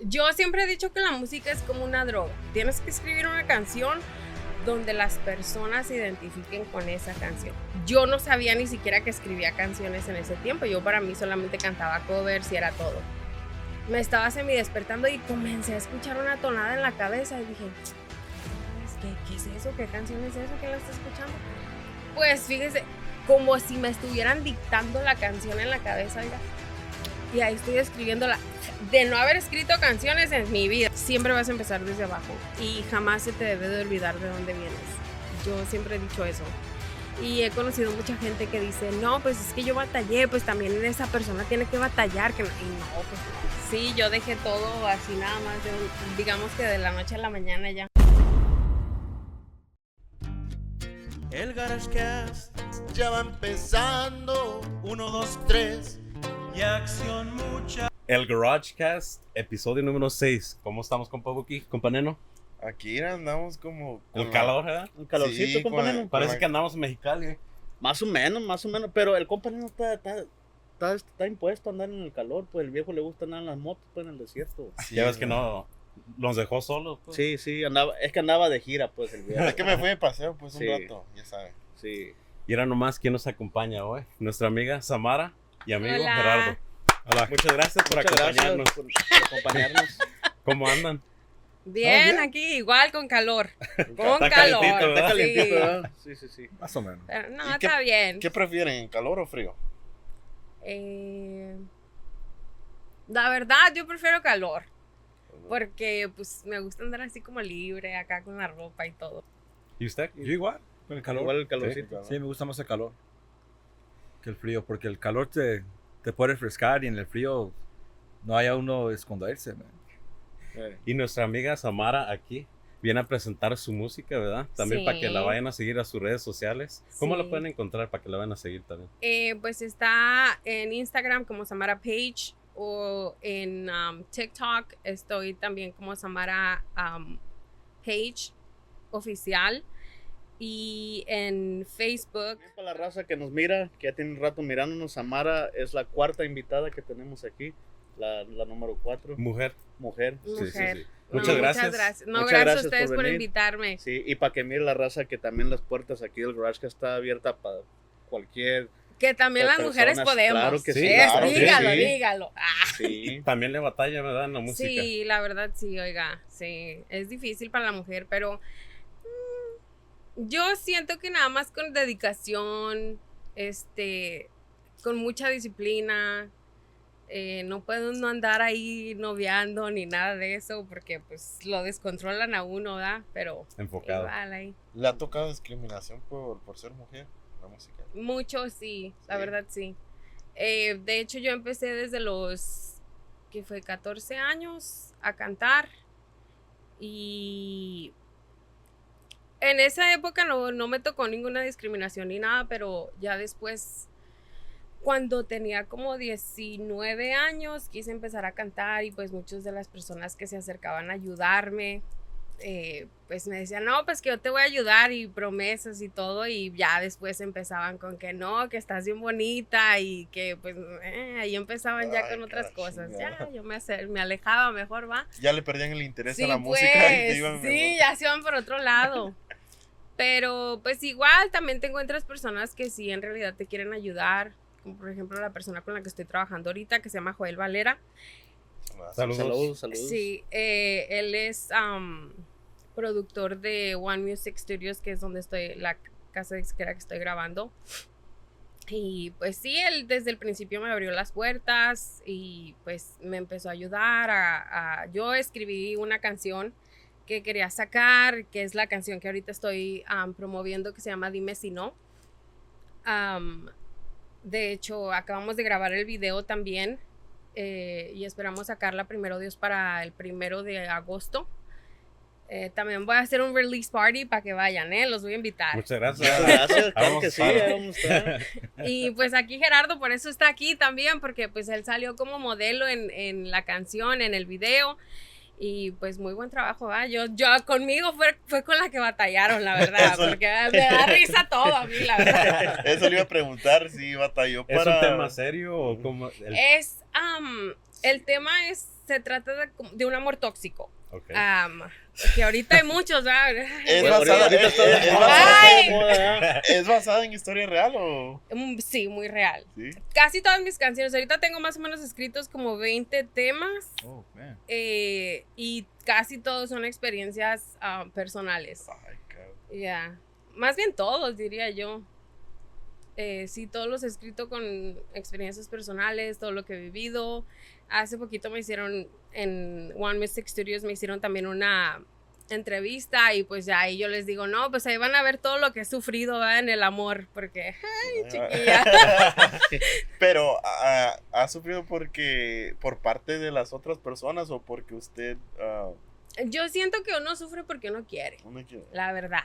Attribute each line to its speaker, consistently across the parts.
Speaker 1: Yo siempre he dicho que la música es como una droga. Tienes que escribir una canción donde las personas se identifiquen con esa canción. Yo no sabía ni siquiera que escribía canciones en ese tiempo. Yo para mí solamente cantaba covers y era todo. Me estaba semi despertando y comencé a escuchar una tonada en la cabeza y dije, ¿qué, qué es eso? ¿Qué canción es eso? ¿Quién la está escuchando? Pues fíjese, como si me estuvieran dictando la canción en la cabeza, oiga. Y ahí estoy escribiéndola. De no haber escrito canciones en mi vida, siempre vas a empezar desde abajo y jamás se te debe de olvidar de dónde vienes. Yo siempre he dicho eso. Y he conocido mucha gente que dice, no, pues es que yo batallé, pues también esa persona tiene que batallar. Que no. Y no, pues sí, yo dejé todo así nada más, digamos que de la noche a la mañana ya.
Speaker 2: El GarageCast ya va empezando. Uno, dos, tres. Y acción mucha.
Speaker 3: El GarageCast, episodio número 6. ¿Cómo estamos, compa Buki, compa Neno?
Speaker 4: Aquí andamos como.
Speaker 3: El
Speaker 4: con
Speaker 3: calor, ¿verdad?
Speaker 5: Un calorcito,
Speaker 4: Sí, la-
Speaker 3: Parece
Speaker 4: la-
Speaker 3: que andamos en Mexicali. ¿eh?
Speaker 5: Más o menos, más o menos. Pero el compañero está, está, está, está impuesto a andar en el calor. Pues el viejo le gusta andar en las motos, pues en el desierto.
Speaker 4: Sí,
Speaker 3: ya ves que no nos dejó solos. pues.
Speaker 5: Sí, sí, andaba, es que andaba de gira, pues el viejo.
Speaker 4: Es que me fui de paseo, pues un
Speaker 5: Sí.
Speaker 4: rato, ya sabes.
Speaker 5: Sí.
Speaker 3: Y era nomás quien nos acompaña hoy. Nuestra amiga Samara y amigo
Speaker 1: Hola.
Speaker 3: Gerardo. Muchas gracias por
Speaker 5: Muchas
Speaker 3: acompañarnos.
Speaker 5: gracias por, acompañarnos.
Speaker 3: ¿Cómo andan?
Speaker 1: Bien,
Speaker 3: bien.
Speaker 1: aquí igual con calor. Con
Speaker 3: Está
Speaker 1: calor.
Speaker 3: calentito, ¿verdad?
Speaker 5: Está
Speaker 1: sí.
Speaker 5: calientito, ¿verdad? Sí, sí, sí.
Speaker 6: Más o menos.
Speaker 1: Pero no,
Speaker 4: ¿Y qué-
Speaker 1: está bien.
Speaker 4: ¿Qué prefieren, calor o frío?
Speaker 1: Eh, la verdad, yo prefiero calor. Porque pues me gusta andar así como libre acá con la ropa y todo.
Speaker 3: ¿Y usted?
Speaker 6: Yo igual, con el calor.
Speaker 5: Igual el calorcito.
Speaker 6: Sí, me gusta más el calor que el frío, porque el calor te, te puede refrescar y en el frío no hay a uno esconderse. man.
Speaker 3: Y nuestra amiga Samara aquí viene a presentar su música, ¿verdad? También para que la vayan a seguir a sus redes sociales. ¿Cómo la
Speaker 1: Sí.
Speaker 3: pueden encontrar para que la vayan a seguir también?
Speaker 1: Eh, pues está en Instagram como Samara Page o en um, TikTok estoy también como Samara um, Page oficial y en Facebook
Speaker 5: También para la raza que nos mira, que ya tiene un rato mirándonos, Samara es la cuarta invitada que tenemos aquí, la, la número cuatro,
Speaker 3: Mujer.
Speaker 5: mujer.
Speaker 3: Sí, sí, sí.
Speaker 1: No,
Speaker 3: Muchas gracias.
Speaker 1: No,
Speaker 5: Muchas
Speaker 1: gracias,
Speaker 5: gracias
Speaker 1: a ustedes
Speaker 5: por
Speaker 1: por,
Speaker 5: venir.
Speaker 1: invitarme.
Speaker 5: Sí, y para que mire la raza que también las puertas aquí del garage que está abierta para cualquier...
Speaker 1: Que también las
Speaker 5: Personas,
Speaker 1: mujeres podemos.
Speaker 5: claro que
Speaker 3: sí, claro, sí,
Speaker 1: dígalo,
Speaker 5: sí.
Speaker 1: dígalo. Ah,
Speaker 5: Sí,
Speaker 3: También le batalla, ¿verdad? En la música.
Speaker 1: Sí, la verdad sí, oiga, sí, es difícil para la mujer, pero yo siento que nada más con dedicación, este, con mucha disciplina, eh, no puede uno andar ahí noviando ni nada de eso, porque pues lo descontrolan a uno, ¿verdad? Pero
Speaker 3: Enfocado.
Speaker 1: igual ahí.
Speaker 4: ¿Le ha tocado discriminación por, por ser mujer? La música.
Speaker 1: Mucho, sí, la verdad sí. Eh, de hecho, yo empecé desde los, que fue 14 años a cantar y en esa época no, no me tocó ninguna discriminación ni nada, pero ya después, cuando tenía como 19 años, quise empezar a cantar y pues muchas de las personas que se acercaban a ayudarme, eh, pues me decían, no, pues que yo te voy a ayudar y promesas y todo, y ya después empezaban con que no, que estás bien bonita y que pues eh, ahí empezaban ya
Speaker 4: Ay,
Speaker 1: con otras cosas.
Speaker 4: chingada.
Speaker 1: Ya, yo me, me alejaba mejor, va.
Speaker 4: Ya le perdían el interés
Speaker 1: Sí,
Speaker 4: a la
Speaker 1: pues,
Speaker 4: música y te iban
Speaker 1: sí,
Speaker 4: mejor.
Speaker 1: ya se van por otro lado. Pero pues igual también te encuentras personas que sí en realidad te quieren ayudar, como por ejemplo la persona con la que estoy trabajando ahorita, que se llama Joel Valera.
Speaker 3: Saludos.
Speaker 5: saludos, saludos.
Speaker 1: Sí, eh, él es am, productor de One Music Studios, que es donde estoy, la casa disquera que estoy grabando. Y pues sí, él desde el principio me abrió las puertas y pues me empezó a ayudar a, a- yo escribí una canción que quería sacar, que es la canción que ahorita estoy promoviendo, que se llama Dime si no. De hecho, acabamos de grabar el video también eh, y esperamos sacarla primero Dios para el primero de agosto. Eh, también voy a hacer un release party para que vayan, ¿eh? Los voy a invitar.
Speaker 3: Muchas gracias.
Speaker 5: Muchas gracias, claro
Speaker 3: Vamos
Speaker 5: que sí,
Speaker 3: para-
Speaker 5: ahí vamos a estar.
Speaker 1: Y pues aquí Gerardo por eso está aquí también, porque pues él salió como modelo en, en la canción, en el video. Y pues muy buen trabajo, ¿verdad? Yo, yo conmigo fue, fue con la que batallaron, la verdad,
Speaker 4: Eso-
Speaker 1: porque me da risa todo a mí, la verdad.
Speaker 4: Eso le iba a preguntar si batalló
Speaker 3: ¿Es
Speaker 4: para.
Speaker 3: un tema serio o cómo? El-
Speaker 1: Es, am, El tema es, se trata de, de un amor tóxico.
Speaker 3: Ok.
Speaker 1: Am, que ahorita hay muchos, ¿verdad?
Speaker 4: Es
Speaker 5: Bueno,
Speaker 4: basada,
Speaker 5: ahorita
Speaker 4: es-
Speaker 5: está-
Speaker 4: es- es
Speaker 5: está
Speaker 4: basada-
Speaker 1: Ay.
Speaker 5: de moda, ¿eh?
Speaker 4: ¿Es basada en historia real o...?
Speaker 1: Mm, Sí, muy real.
Speaker 4: Sí.
Speaker 1: Casi todas mis canciones, ahorita tengo más o menos escritos como 20 temas
Speaker 4: Oh, man.
Speaker 1: eh, y casi todos son experiencias ah, personales. Ya, más bien todos, diría yo. Eh, sí, todos los he escrito con experiencias personales, todo lo que he vivido. Hace poquito me hicieron en One Mystic Studios, me hicieron también una entrevista y pues ya ahí yo les digo, no, pues ahí van a ver todo lo que he sufrido ¿verdad? en el amor, porque, ay, chiquilla.
Speaker 4: Pero, ah, ¿ha sufrido porque por parte de las otras personas o porque usted... ah,
Speaker 1: yo siento que uno sufre porque uno quiere.
Speaker 4: uno quiere?
Speaker 1: La verdad.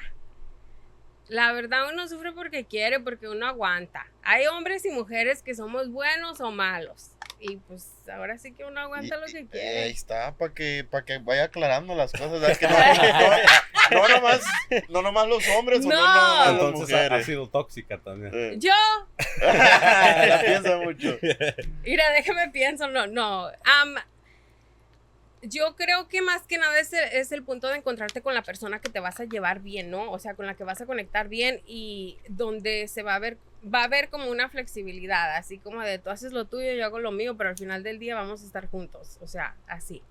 Speaker 1: La verdad uno sufre porque quiere, porque uno aguanta. Hay hombres y mujeres que somos buenos o malos. Y pues ahora sí que uno aguanta
Speaker 4: Y-
Speaker 1: lo que
Speaker 4: y-
Speaker 1: quiere.
Speaker 4: Ahí está, para que, para que vaya aclarando las cosas. no, no, no nomás, no nomás los hombres no
Speaker 1: No.
Speaker 4: las
Speaker 3: Entonces ha, sido tóxica también.
Speaker 4: Eh,
Speaker 1: Yo,
Speaker 4: la piensa mucho.
Speaker 1: mira, déjame pienso, no, no. yo creo que más que nada es el, es el punto de encontrarte con la persona que te vas a llevar bien, ¿no? O sea, con la que vas a conectar bien y donde se va a ver, va a haber como una flexibilidad, así como de tú haces lo tuyo, yo hago lo mío, pero al final del día vamos a estar juntos, o sea, así.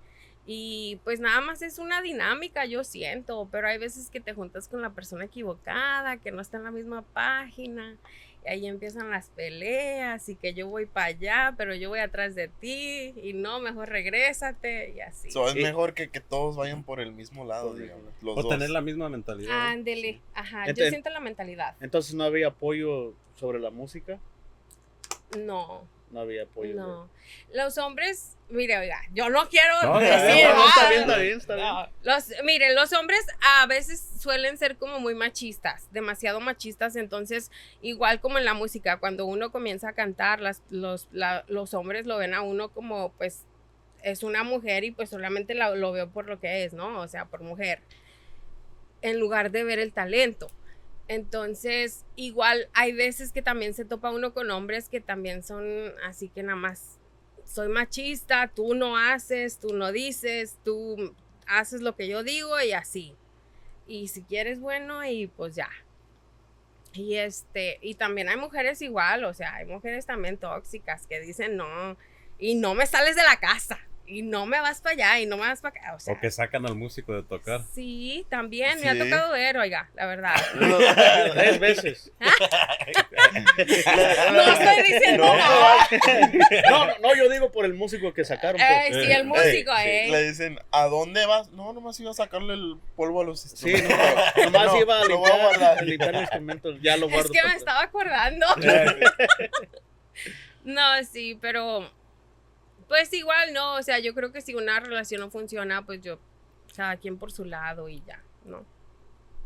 Speaker 1: Y pues nada más es una dinámica, yo siento, pero hay veces que te juntas con la persona equivocada, que no está en la misma página, ahí empiezan las peleas y que yo voy para allá, pero yo voy atrás de ti y no, mejor regrésate y así.
Speaker 4: So, es
Speaker 5: Sí.
Speaker 4: mejor que, que todos vayan por el mismo lado,
Speaker 5: el
Speaker 4: digamos. Los
Speaker 3: O
Speaker 4: dos.
Speaker 3: tener la misma mentalidad. ¿no?
Speaker 1: Ándele, ajá, yo siento la mentalidad.
Speaker 5: Entonces no había apoyo sobre la música.
Speaker 1: No,
Speaker 5: No había apoyo.
Speaker 1: no. Los hombres, mire, oiga, yo no quiero
Speaker 3: No,
Speaker 1: decir,
Speaker 5: no, no, está bien, está bien, está bien.
Speaker 1: Los, miren, los hombres a veces suelen ser como muy machistas, demasiado machistas, entonces igual como en la música, cuando uno comienza a cantar, las, los, la- los hombres lo ven a uno como pues es una mujer y pues solamente la- lo veo por lo que es, ¿no? O sea, por mujer, en lugar de ver el talento. Entonces, igual hay veces que también se topa uno con hombres que también son así que nada más soy machista, tú no haces, tú no dices, tú haces lo que yo digo y así. Y si quieres, bueno, y pues ya. Y este, y también hay mujeres igual, o sea, hay mujeres también tóxicas que dicen no, y no me sales de la casa, y no me vas para allá, y no me vas para acá, o sea.
Speaker 3: O que sacan al músico de tocar.
Speaker 1: Sí, también, me ha
Speaker 4: Sí.
Speaker 1: tocado ver, oiga, la verdad.
Speaker 5: Tres veces.
Speaker 1: No estoy diciendo
Speaker 4: No,
Speaker 1: nada.
Speaker 5: No, no, yo digo por el músico que sacaron.
Speaker 1: Eh,
Speaker 5: pues.
Speaker 1: sí, el músico, eh.
Speaker 4: Le dicen, ¿a dónde vas? No, nomás iba a sacarle el polvo a los
Speaker 5: Sí,
Speaker 4: instrumentos.
Speaker 5: no, nomás
Speaker 4: No,
Speaker 5: iba a
Speaker 4: lo voy a
Speaker 5: limpiar,
Speaker 4: guardar.
Speaker 5: limpiar el instrumento. Ya lo
Speaker 1: Es
Speaker 5: guardo.
Speaker 1: que me estaba acordando. No, sí, pero pues igual no, o sea, yo creo que si una relación no funciona, pues yo, cada quien por su lado y ya, ¿no?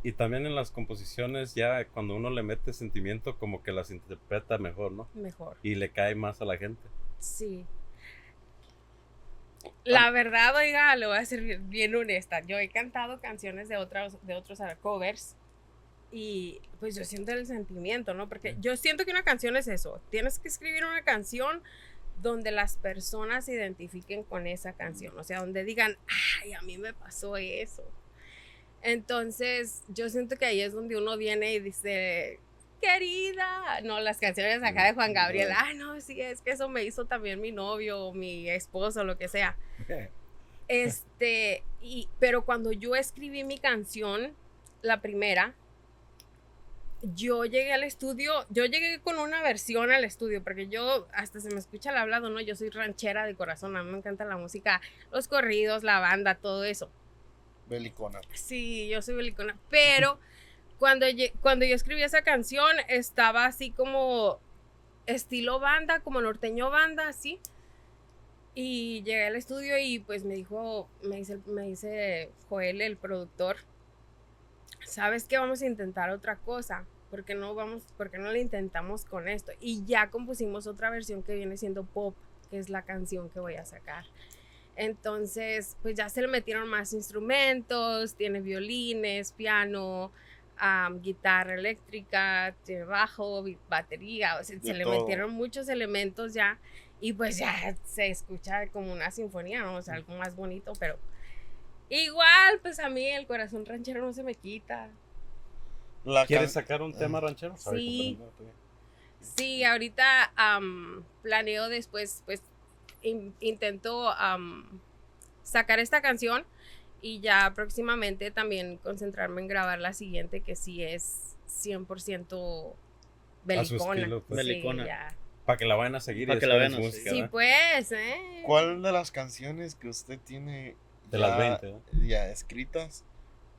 Speaker 3: Y también en las composiciones, ya cuando uno le mete sentimiento, como que las interpreta mejor, ¿no?
Speaker 1: Mejor,
Speaker 3: Y le cae más a la gente.
Speaker 1: sí. La verdad, oiga, lo voy a ser bien, honesta. Yo he cantado canciones de otros, de otros ah, covers y pues yo siento el sentimiento, ¿no? Porque yo siento que una canción es eso. Tienes que escribir una canción donde las personas se identifiquen con esa canción, o sea, donde digan, ay, a mí me pasó eso. Entonces, yo siento que ahí es donde uno viene y dice, querida, no, las canciones acá de Juan Gabriel, ah, no, sí, es que eso me hizo también mi novio, o mi esposo, lo que sea. Este, y, pero cuando yo escribí mi canción, la primera, yo llegué al estudio, yo llegué con una versión al estudio, porque yo, hasta se me escucha el hablado, ¿no? Yo soy ranchera de corazón, a mí me encanta la música, los corridos, la banda, todo eso.
Speaker 4: Belicona.
Speaker 1: Sí, yo soy belicona, pero cuando, lle- cuando yo escribí esa canción estaba así como estilo banda, como norteño banda, así. Y llegué al estudio y pues me dijo, me dice, me dice Joel, el productor, ¿sabes qué? Vamos a intentar otra cosa. ¿Por qué no vamos, por qué no le intentamos con esto? Y ya compusimos otra versión que viene siendo pop, que es la canción que voy a sacar. Entonces, pues ya se le metieron más instrumentos, tiene violines, piano, am, guitarra eléctrica, tiene bajo, batería, o sea, se le
Speaker 4: todo.
Speaker 1: metieron muchos elementos ya Y pues ya se escucha como una sinfonía, ¿no? O sea, algo más bonito, pero igual, pues a mí el corazón ranchero no se me quita.
Speaker 4: La
Speaker 3: ¿Quieres sacar un tema ranchero?
Speaker 1: Sí. Sí, ahorita am, planeo después, pues in- intento sacar esta canción y ya próximamente también concentrarme en grabar la siguiente que sí es 100% belicona.
Speaker 3: estilo, pues.
Speaker 5: Belicona.
Speaker 1: ya.
Speaker 3: Para que la vayan a seguir.
Speaker 5: Pa'
Speaker 3: y
Speaker 5: que la vayan a
Speaker 3: música,
Speaker 1: Sí, pues, ¿eh?
Speaker 4: ¿Cuál de las canciones que usted tiene
Speaker 3: De las 20, ¿no?
Speaker 4: ya escritas,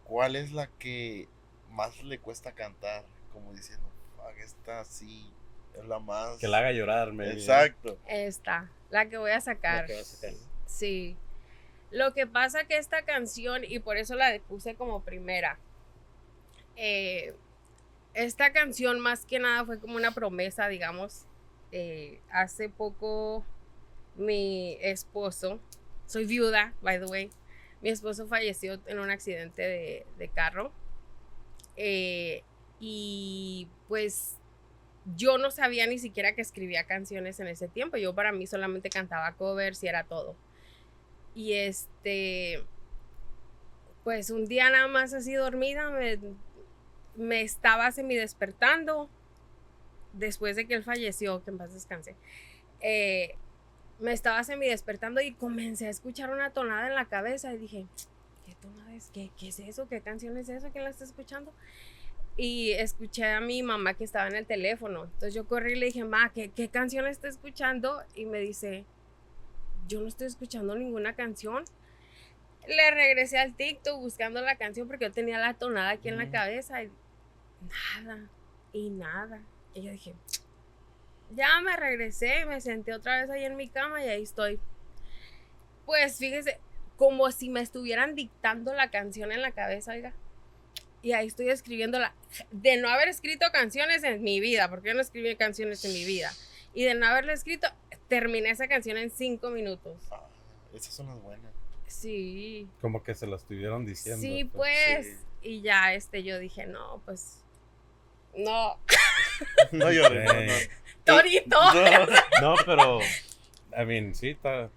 Speaker 4: cuál es la que más le cuesta cantar? Como diciendo, "Fuck, esta sí es la más...
Speaker 3: Que la haga llorar, maybe.
Speaker 4: Exacto.
Speaker 1: Esta, la que voy a sacar.
Speaker 5: La que vas a sacar.
Speaker 1: Sí. Lo que pasa que esta canción, y por eso la puse como primera, eh, esta canción más que nada fue como una promesa, digamos. Eh, hace poco mi esposo, soy viuda, by the way, mi esposo falleció en un accidente de, de carro. Eh, y pues yo no sabía ni siquiera que escribía canciones en ese tiempo. Yo para mí solamente cantaba covers y era todo. Y este, pues un día nada más así dormida, me, me estaba semi despertando después de que él falleció, que en paz descanse. eh, me estaba semi despertando y comencé a escuchar una tonada en la cabeza y dije, ¿qué tonada es? ¿Qué, qué es eso? ¿Qué canción es eso? ¿Quién la está escuchando? y escuché a mi mamá que estaba en el teléfono. Entonces yo corrí y le dije, ma, ¿qué, qué canción está escuchando? Y me dice, yo no estoy escuchando ninguna canción. Le regresé al TikTok buscando la canción porque yo tenía la tonada aquí en la cabeza y nada, y nada. Y yo dije, ya me regresé, me senté otra vez ahí en mi cama y ahí estoy. Pues fíjese, como si me estuvieran dictando la canción en la cabeza, oiga y ahí estoy escribiéndola. De no haber escrito canciones en mi vida, porque yo no escribí canciones en mi vida, y de no haberla escrito, terminé esa canción en cinco minutos.
Speaker 4: Ah, esas son las buenas.
Speaker 1: Sí,
Speaker 3: Como que se lo estuvieron diciendo.
Speaker 1: sí,
Speaker 3: pues.
Speaker 1: pues. Y ya, este, yo dije, no, pues, no,
Speaker 4: No llores, no, no.
Speaker 1: Torito.
Speaker 3: No, pero. I mean, sí, está.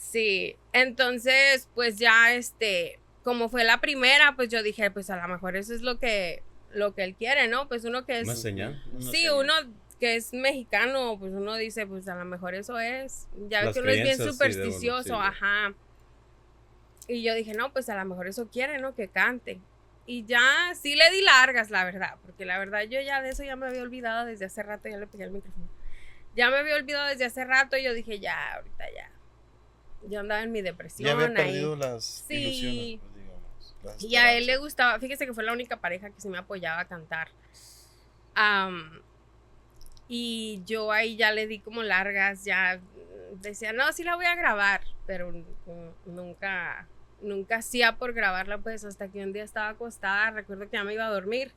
Speaker 1: Sí, entonces, pues ya, este, como fue la primera, pues yo dije, pues a lo mejor eso es lo que, lo que él quiere, ¿no? Pues uno que es...
Speaker 3: Una señal.
Speaker 5: Una
Speaker 1: Sí,
Speaker 5: señal.
Speaker 1: uno que es mexicano, pues uno dice, pues a lo mejor eso es. Ya ves que uno es bien
Speaker 3: sí,
Speaker 1: supersticioso,
Speaker 3: sí.
Speaker 1: ajá. Y yo dije, no, pues a lo mejor eso quiere, ¿no? Que cante. Y ya sí le di largas, la verdad, porque la verdad yo ya de eso ya me había olvidado desde hace rato, ya le pegué el micrófono. Ya me había olvidado desde hace rato y yo dije, ya, ahorita ya. Yo andaba en mi depresión
Speaker 4: Ya había
Speaker 1: ahí.
Speaker 4: perdido las
Speaker 1: Sí.
Speaker 4: ilusiones, pues, digamos. las
Speaker 1: Y a él le gustaba, fíjese que fue la única pareja que sí me apoyaba a cantar. Am, y yo ahí ya le di como largas, ya decía, no, sí la voy a grabar, pero nunca, nunca hacía por grabarla, pues hasta que un día estaba acostada, recuerdo que ya me iba a dormir,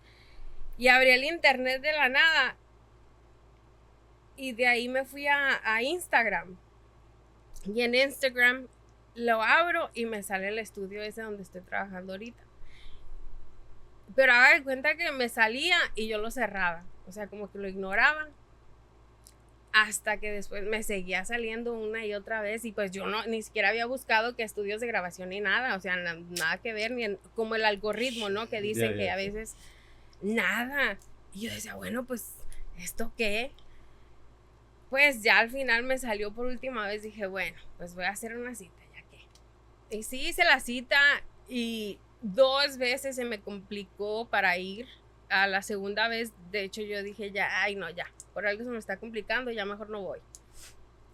Speaker 1: y abrí el internet de la nada, y de ahí me fui a, a Instagram. Y en Instagram lo abro y me sale el estudio ese donde estoy trabajando ahorita. Pero haga de cuenta que me salía y yo lo cerraba. O sea, como que lo ignoraba. Hasta que después me seguía saliendo una y otra vez. Y pues yo no, ni siquiera había buscado que estudios de grabación ni nada. O sea, na- nada que ver, ni en- como el algoritmo, ¿no? Que dicen que a veces nada. Y yo decía, bueno, pues, ¿esto qué? Pues ya al final me salió por última vez. Dije, bueno, pues voy a hacer una cita, ya que. Y sí hice la cita y dos veces se me complicó para ir. A la segunda vez, de hecho, yo dije ya, ay no, ya, por algo se me está complicando, ya mejor no voy.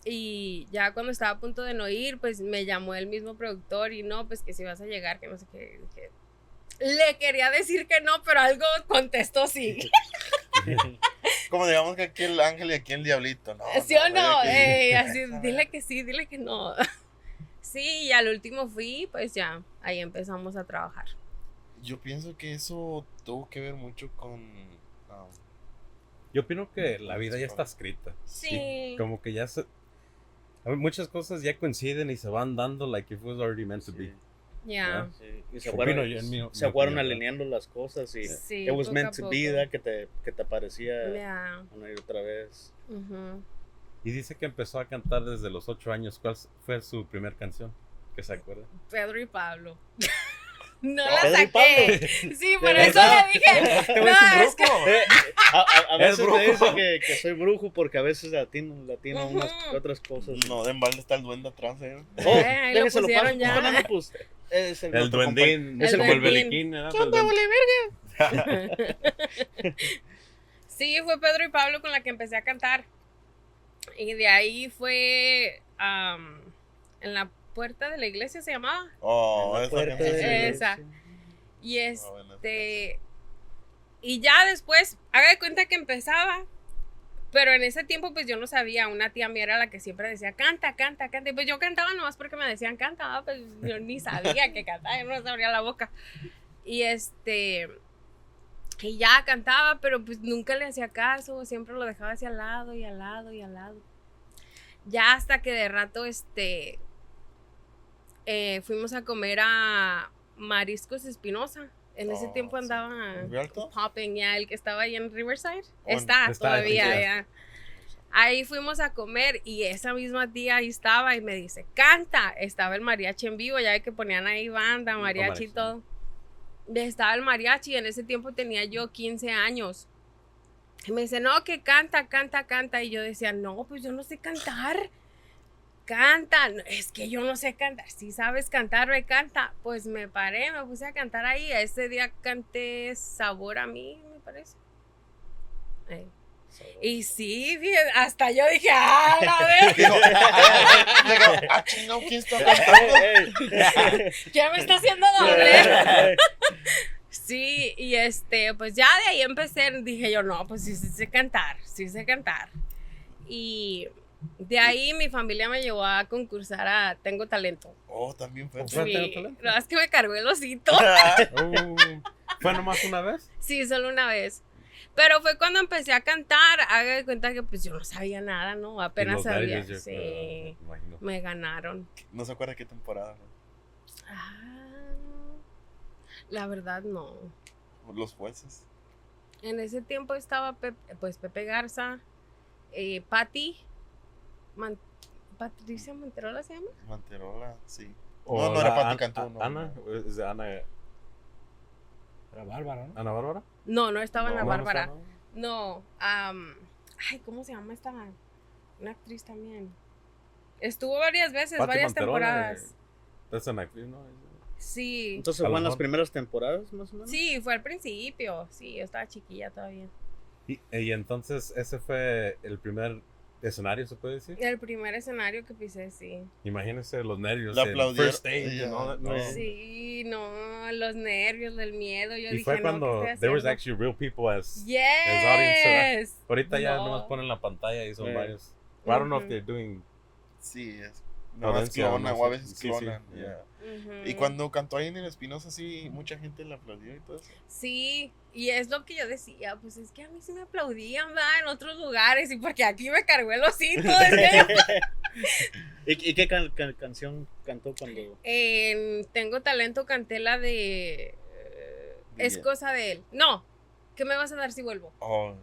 Speaker 1: Y ya cuando estaba a punto de no ir, pues me llamó el mismo productor y no, pues que si vas a llegar, que no sé qué. le quería decir que no, pero algo contestó sí.
Speaker 4: Como digamos que aquí el ángel y aquí el diablito, ¿no?
Speaker 1: ¿Sí o no?
Speaker 4: que-
Speaker 1: Ey, así, dile que sí, dile que no. Sí, y al último fui, pues ya, ahí empezamos a trabajar.
Speaker 4: Yo pienso que eso tuvo que ver mucho con. um,
Speaker 3: Yo opino que la vida ya está escrita.
Speaker 1: Sí.
Speaker 3: Como que ya se. Muchas cosas ya coinciden y se van dando like if it was already meant to be.
Speaker 1: Ya.
Speaker 3: Ah.
Speaker 5: Sí, y se fueron, se alineando las cosas y
Speaker 1: Sí,
Speaker 5: it was meant to be, ¿verdad? que te, que te parecía
Speaker 1: Ya.
Speaker 5: una y otra vez.
Speaker 1: ujú.
Speaker 3: Y dice que empezó a cantar desde los ocho años. ¿Cuál fue su primer canción? ¿Que se acuerda?
Speaker 1: Pedro y Pablo. No la
Speaker 5: Pedro y
Speaker 1: saqué. Sí, por
Speaker 5: ¿De
Speaker 1: eso le dije. No,
Speaker 3: es
Speaker 1: que.
Speaker 5: Eh, a, a- a
Speaker 3: Es
Speaker 5: veces
Speaker 3: brujo.
Speaker 5: me dice que, que soy brujo porque a veces latino, latino
Speaker 1: Ujú.
Speaker 5: unas otras cosas.
Speaker 4: No, de embalde está el duende atrás, eh.
Speaker 5: Oh,
Speaker 1: Eh, ahí lo pusieron ya.
Speaker 5: Pues, es el,
Speaker 3: duendín.
Speaker 5: Es
Speaker 1: el
Speaker 3: como el
Speaker 1: duendín.
Speaker 3: beliquín. ¿no?
Speaker 5: compa- ¿Qué onda,
Speaker 3: Pero-
Speaker 5: vale, verga?
Speaker 1: Sí, fue Pedro y Pablo con la que empecé a cantar. Y de ahí fue en la puerta de la iglesia se llamaba.
Speaker 4: Oh, esa
Speaker 5: puerta de-
Speaker 1: Esa. Y
Speaker 4: Ah, bueno,
Speaker 1: este. Y ya después, haga de cuenta que empezaba. Pero en ese tiempo, pues yo no sabía. Una tía mía era la que siempre decía, canta, canta, canta. Y pues yo cantaba nomás porque me decían canta, pues yo ni sabía que cantaba, yo no abría la boca. Y este. Y ya cantaba, pero pues nunca le hacía caso. Siempre lo dejaba hacia al lado y al lado y al lado. Ya hasta que de rato, este. eh, fuimos a comer a Mariscos Espinosa. En ese
Speaker 4: Oh,
Speaker 1: tiempo andaba popping, ya, el que estaba ahí en Riverside.
Speaker 4: En-
Speaker 1: está,
Speaker 3: está,
Speaker 1: todavía, ya. Ahí fuimos a comer y esa misma tía ahí estaba y me dice, canta. Estaba el mariachi en vivo, ya ve que ponían ahí banda, mariachi y todo. Y Estaba el mariachi, en ese tiempo tenía yo 15 años. Y me dice, no, que canta, canta, canta. Y yo decía, no, pues yo no sé cantar. Canta, No, es que yo no sé cantar. Si sabes cantar, me canta. Pues me paré, me puse a cantar ahí. Ese día canté Sabor a mí, me parece. Ahí. Y sí, hasta yo dije, ¡ah, la vez!
Speaker 4: Digo, ah, chingado, ¿quién está cantando?
Speaker 1: ¿Qué me está haciendo doble? Sí, y este, pues ya de ahí empecé, dije yo, no, pues sí, sí sé cantar, sí sé cantar. Y de ahí mi familia me llevó a concursar a Tengo Talento.
Speaker 4: Oh, también fue.
Speaker 1: Sí,
Speaker 3: Tengo Talento.
Speaker 1: la verdad es que me cargó el osito.
Speaker 3: Uh, ¿Fue nomás una vez?
Speaker 1: Sí, solo una vez. Pero fue cuando empecé a cantar, haga de cuenta que pues yo no sabía nada, ¿no? Apenas sabía.
Speaker 3: yo
Speaker 1: Sí,
Speaker 3: creo, me
Speaker 1: ganaron.
Speaker 4: No se acuerda qué temporada, ¿no?
Speaker 1: Ah, la verdad no.
Speaker 4: Los jueces.
Speaker 1: En ese tiempo estaba Pep- pues Pepe Garza, eh, Patti, Man- Patricia Monterola se llama.
Speaker 4: Manterola, sí.
Speaker 3: O
Speaker 4: No, no era Pati
Speaker 3: An-
Speaker 4: Cantú, no,
Speaker 3: Ana,
Speaker 4: no.
Speaker 3: es de Ana,
Speaker 6: Era bárbaro, ¿no?
Speaker 3: Ana Bárbara.
Speaker 1: No, no estaba
Speaker 4: No,
Speaker 1: Ana
Speaker 4: no
Speaker 1: Bárbara.
Speaker 3: ¿no?
Speaker 1: Ay, ¿cómo se llama esta? Una actriz también. Estuvo varias veces,
Speaker 3: Pati
Speaker 1: varias
Speaker 3: Manterola,
Speaker 1: temporadas.
Speaker 3: eh, Es una actriz, ¿no?
Speaker 1: Sí.
Speaker 5: Entonces
Speaker 3: lo
Speaker 5: fueron las primeras temporadas, más o menos.
Speaker 1: Sí, fue al principio. Sí, yo estaba chiquilla todavía.
Speaker 3: Y, y entonces ese fue el primer escenario, ¿se puede decir?
Speaker 1: El primer escenario que pisé, sí.
Speaker 3: Imagínense los nervios.
Speaker 4: La
Speaker 3: el
Speaker 4: aplaudieron. Ya,
Speaker 3: ¿no?
Speaker 4: no.
Speaker 1: Sí, no, los nervios, el miedo. Yo
Speaker 3: Y
Speaker 1: dije,
Speaker 3: fue
Speaker 1: no,
Speaker 3: cuando
Speaker 1: ¿qué estoy
Speaker 3: there was actually real people as
Speaker 1: Yes.
Speaker 3: audience, Ahorita ya
Speaker 1: No.
Speaker 3: nomás ponen la pantalla y son
Speaker 5: Eh.
Speaker 3: varios. I don't know if
Speaker 1: Ujú.
Speaker 3: they're doing.
Speaker 4: Sí, es. No, es clona,
Speaker 3: no
Speaker 4: o a
Speaker 3: sé.
Speaker 4: veces
Speaker 3: Sí, sí, ya.
Speaker 4: ya.
Speaker 1: Ujú.
Speaker 4: Y cuando cantó ahí en el Espinosa, sí, mucha gente le aplaudió y todo eso.
Speaker 1: Sí, y es lo que yo decía, pues es que a mí sí me aplaudían, ¿verdad? En otros lugares, y porque aquí me cargó el osito.
Speaker 5: ¿Y, y qué can- can- canción cantó cuando.?
Speaker 1: en Tengo Talento canté la de... eh, es cosa de él. No, ¿qué me vas a dar si vuelvo?
Speaker 4: Oh.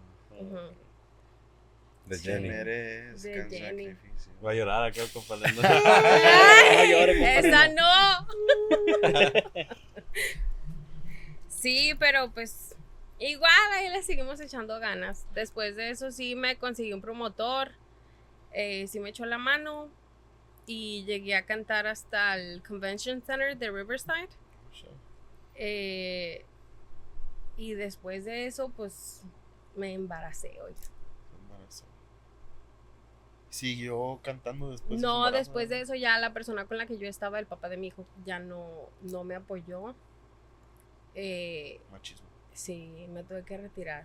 Speaker 3: De Jenny.
Speaker 1: De Jenny.
Speaker 3: Voy a llorar acá
Speaker 5: llore, compadre,
Speaker 1: esa
Speaker 5: no.
Speaker 1: Sí, pero pues igual ahí le seguimos echando ganas. Después de eso sí me conseguí un promotor, eh, sí me echó la mano y llegué a cantar hasta el Convention Center de Riverside. Eh, y después de eso pues me embaracé hoy.
Speaker 4: Siguió cantando después.
Speaker 1: No, después de eso ya la persona con la que yo estaba, el papá de mi hijo, ya no, no me apoyó. Eh,
Speaker 4: Machismo.
Speaker 1: sí, me tuve que retirar.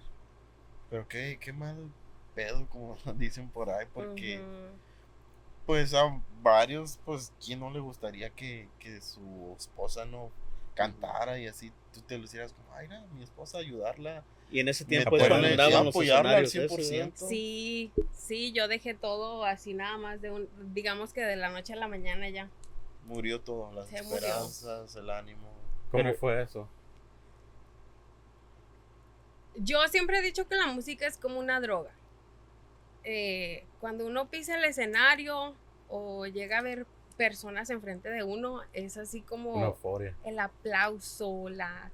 Speaker 4: Pero qué, qué mal pedo, como dicen por ahí, porque pues a varios, pues, ¿quién no le gustaría que, que su esposa no cantara y así tú te lo hicieras como, ay, mira, mi esposa ayudarla?
Speaker 5: Y en ese tiempo es cuando
Speaker 4: sí,
Speaker 5: andaban los
Speaker 4: apoyarla al
Speaker 5: escenarios. esos,
Speaker 4: 100%.
Speaker 5: ¿verdad?
Speaker 1: Sí, sí, yo dejé todo así nada más de un, digamos que de la noche a la mañana ya.
Speaker 4: Murió todo, las
Speaker 1: Se murió.
Speaker 4: esperanzas, el ánimo.
Speaker 3: ¿Cómo
Speaker 5: Pero-
Speaker 3: fue eso?
Speaker 1: Yo siempre he dicho que la música es como una droga. eh, cuando uno pisa el escenario o llega a ver personas enfrente de uno, es así como el aplauso, la,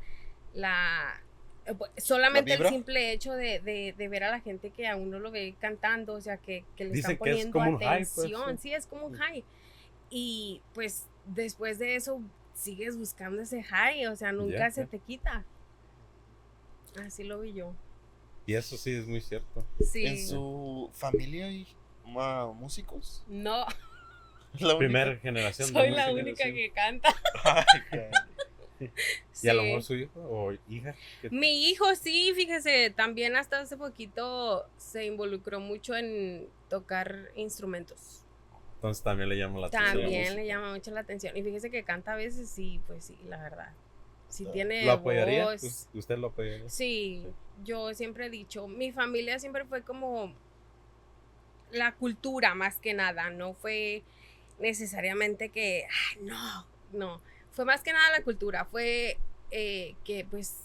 Speaker 1: la eh, solamente el simple hecho de, de- de ver a la gente que a uno lo ve cantando, o sea, que, que le están
Speaker 3: es
Speaker 1: poniendo
Speaker 3: high, pues,
Speaker 1: atención,
Speaker 3: sí.
Speaker 1: sí, es como un high. Y pues después de eso sigues buscando ese high, o sea, nunca se te quita. Así lo vi yo.
Speaker 3: Y eso sí es muy cierto.
Speaker 1: Sí.
Speaker 4: ¿En su familia hay músicos?
Speaker 1: No,
Speaker 4: La única.
Speaker 3: Primera generación.
Speaker 1: soy la única que canta.
Speaker 4: Ay.
Speaker 3: Y a lo mejor su hijo o hija.
Speaker 1: Mi hijo sí, fíjese, también hasta hace poquito se involucró mucho en tocar instrumentos.
Speaker 3: Entonces también le llama la atención.
Speaker 1: También le llama mucho la atención. Y fíjese que canta a veces, sí, pues sí, la verdad. Si
Speaker 4: ¿Lo
Speaker 1: tiene
Speaker 3: ¿Lo apoyaría?
Speaker 1: voz.
Speaker 3: ¿Usted lo apoyaría?
Speaker 1: Sí, yo siempre he dicho, mi familia siempre fue como la cultura más que nada, no fue necesariamente que, "Ay, no, no, fue más que nada la cultura, fue eh, que pues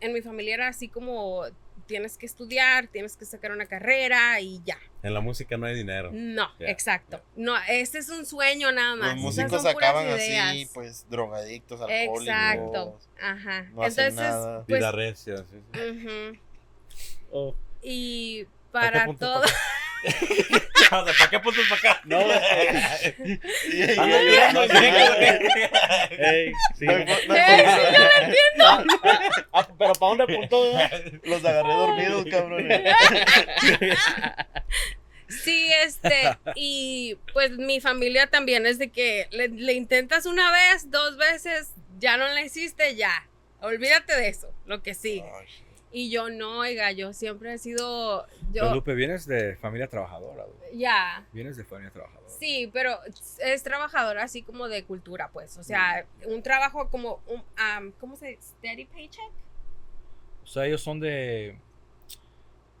Speaker 1: en mi familia era así como tienes que estudiar, tienes que sacar una carrera y ya.
Speaker 3: En la música no hay dinero.
Speaker 1: No, exacto. No, este es un sueño nada más.
Speaker 4: Los músicos acaban así, pues, drogadictos, alcohólicos.
Speaker 1: Exacto. Ajá.
Speaker 4: No hacen
Speaker 1: Entonces,
Speaker 4: nada.
Speaker 1: pues,
Speaker 3: Vida recia. sí, sí.
Speaker 5: Oh,
Speaker 1: Y
Speaker 3: ¿Para
Speaker 1: todo.
Speaker 3: O sea, ¿Para qué puntos para acá?
Speaker 5: no,
Speaker 4: Y ahí
Speaker 3: Anda llorando, sí,
Speaker 4: no,
Speaker 5: ey, sí.
Speaker 4: no, no, no,
Speaker 1: ¡Eh,
Speaker 5: Ah, pero ¿para dónde apuntó?
Speaker 4: Los agarré dormidos, cabrones.
Speaker 1: Sí, este, y pues mi familia también es de que le, le intentas una vez, dos veces, ya no la hiciste, ya. Olvídate de eso, lo que sigue.
Speaker 4: Ay,
Speaker 1: Y yo no, oiga, yo siempre he sido, yo,
Speaker 6: Lupe, vienes de familia trabajadora.
Speaker 1: ya,
Speaker 6: Vienes de familia trabajadora.
Speaker 1: sí, pero es trabajadora así como de cultura, pues, o sea, un trabajo como, un, am, ¿cómo se dice? Steady paycheck.
Speaker 6: O sea, ellos son de.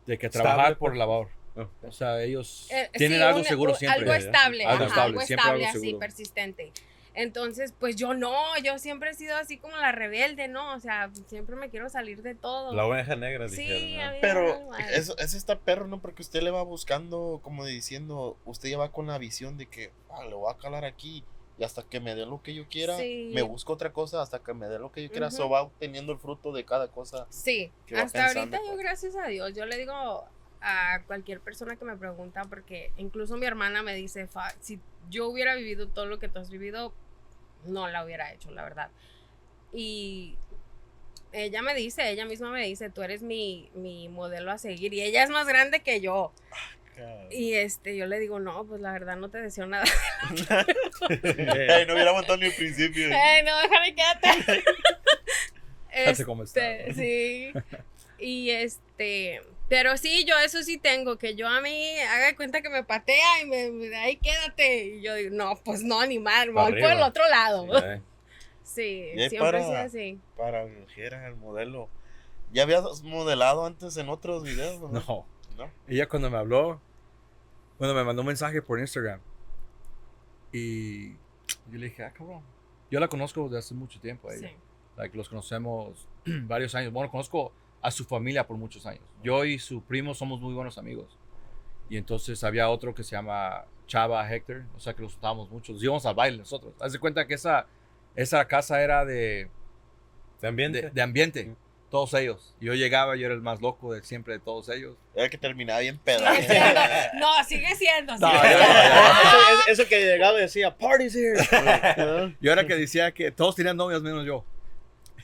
Speaker 6: de que trabajar por
Speaker 3: pues.
Speaker 6: labor.
Speaker 3: Oh.
Speaker 6: O sea, ellos
Speaker 1: Eh,
Speaker 6: tienen
Speaker 1: sí,
Speaker 6: algo
Speaker 1: un-
Speaker 6: seguro siempre.
Speaker 1: Algo estable,
Speaker 6: Algo
Speaker 1: ajá,
Speaker 6: estable,
Speaker 1: algo
Speaker 6: siempre
Speaker 1: estable
Speaker 6: algo
Speaker 1: así,
Speaker 6: seguro.
Speaker 1: persistente. Entonces, pues yo no, yo siempre he sido así como la rebelde, ¿no? O sea, siempre me quiero salir de todo.
Speaker 3: La oveja negra,
Speaker 1: sí,
Speaker 3: dijeron.
Speaker 1: a
Speaker 3: ¿no?
Speaker 4: Pero eso, eso está perro, ¿no? Porque usted le va buscando, como diciendo, usted ya va con la visión de que, ah, le voy a calar aquí. Y hasta que me dé lo que yo quiera,
Speaker 1: Sí.
Speaker 4: me busco otra cosa hasta que me dé lo que yo quiera. Va obteniendo el fruto de cada cosa.
Speaker 1: Sí, hasta ahorita yo
Speaker 4: pues.
Speaker 1: gracias a Dios, yo le digo a cualquier persona que me pregunta, porque incluso mi hermana me dice, "Fa, si yo hubiera vivido todo lo que tú has vivido, no la hubiera hecho, la verdad. Y ella me dice, ella misma me dice, tú eres mi, mi modelo a seguir, y ella es más grande que yo. Y este, yo le digo, no, pues la verdad no te deseo nada.
Speaker 4: Ay, no hubiera aguantado ni el principio.
Speaker 1: No, déjame quédate. Este, Sí. Y este, pero sí, yo eso sí tengo, que yo a mí haga de cuenta que me patea y me, me- ahí quédate. Y yo digo, no, pues no, ni mal, voy por el otro lado.
Speaker 3: Sí,
Speaker 1: siempre
Speaker 4: para-
Speaker 1: así.
Speaker 4: Para Jera, el modelo. ¿Ya habías modelado antes en otros videos? o
Speaker 6: No.
Speaker 4: ¿No?
Speaker 6: Ella cuando me habló, bueno, me mandó un mensaje por Instagram. Y yo le dije, ah, cabrón. Yo la conozco desde hace mucho tiempo. ella.
Speaker 1: Sí.
Speaker 6: Like, los conocemos varios años. Bueno, conozco a su familia por muchos años. Yo y su primo somos muy buenos amigos. Y entonces había otro que se llama Chava Hector. O sea que los juntábamos muchos. Íbamos al baile nosotros. Haz de cuenta que esa, esa casa era de,
Speaker 3: ¿De ambiente?
Speaker 6: de, de ambiente. Todos ellos. Yo llegaba, yo era el más loco de siempre de todos ellos.
Speaker 4: Era que terminaba bien pedo.
Speaker 1: No, sigue siendo.
Speaker 6: No,
Speaker 1: sigue siendo.
Speaker 5: Eso, eso- eso que llegaba y decía, parties here.
Speaker 6: Yo era que decía que todos tenían novias menos yo.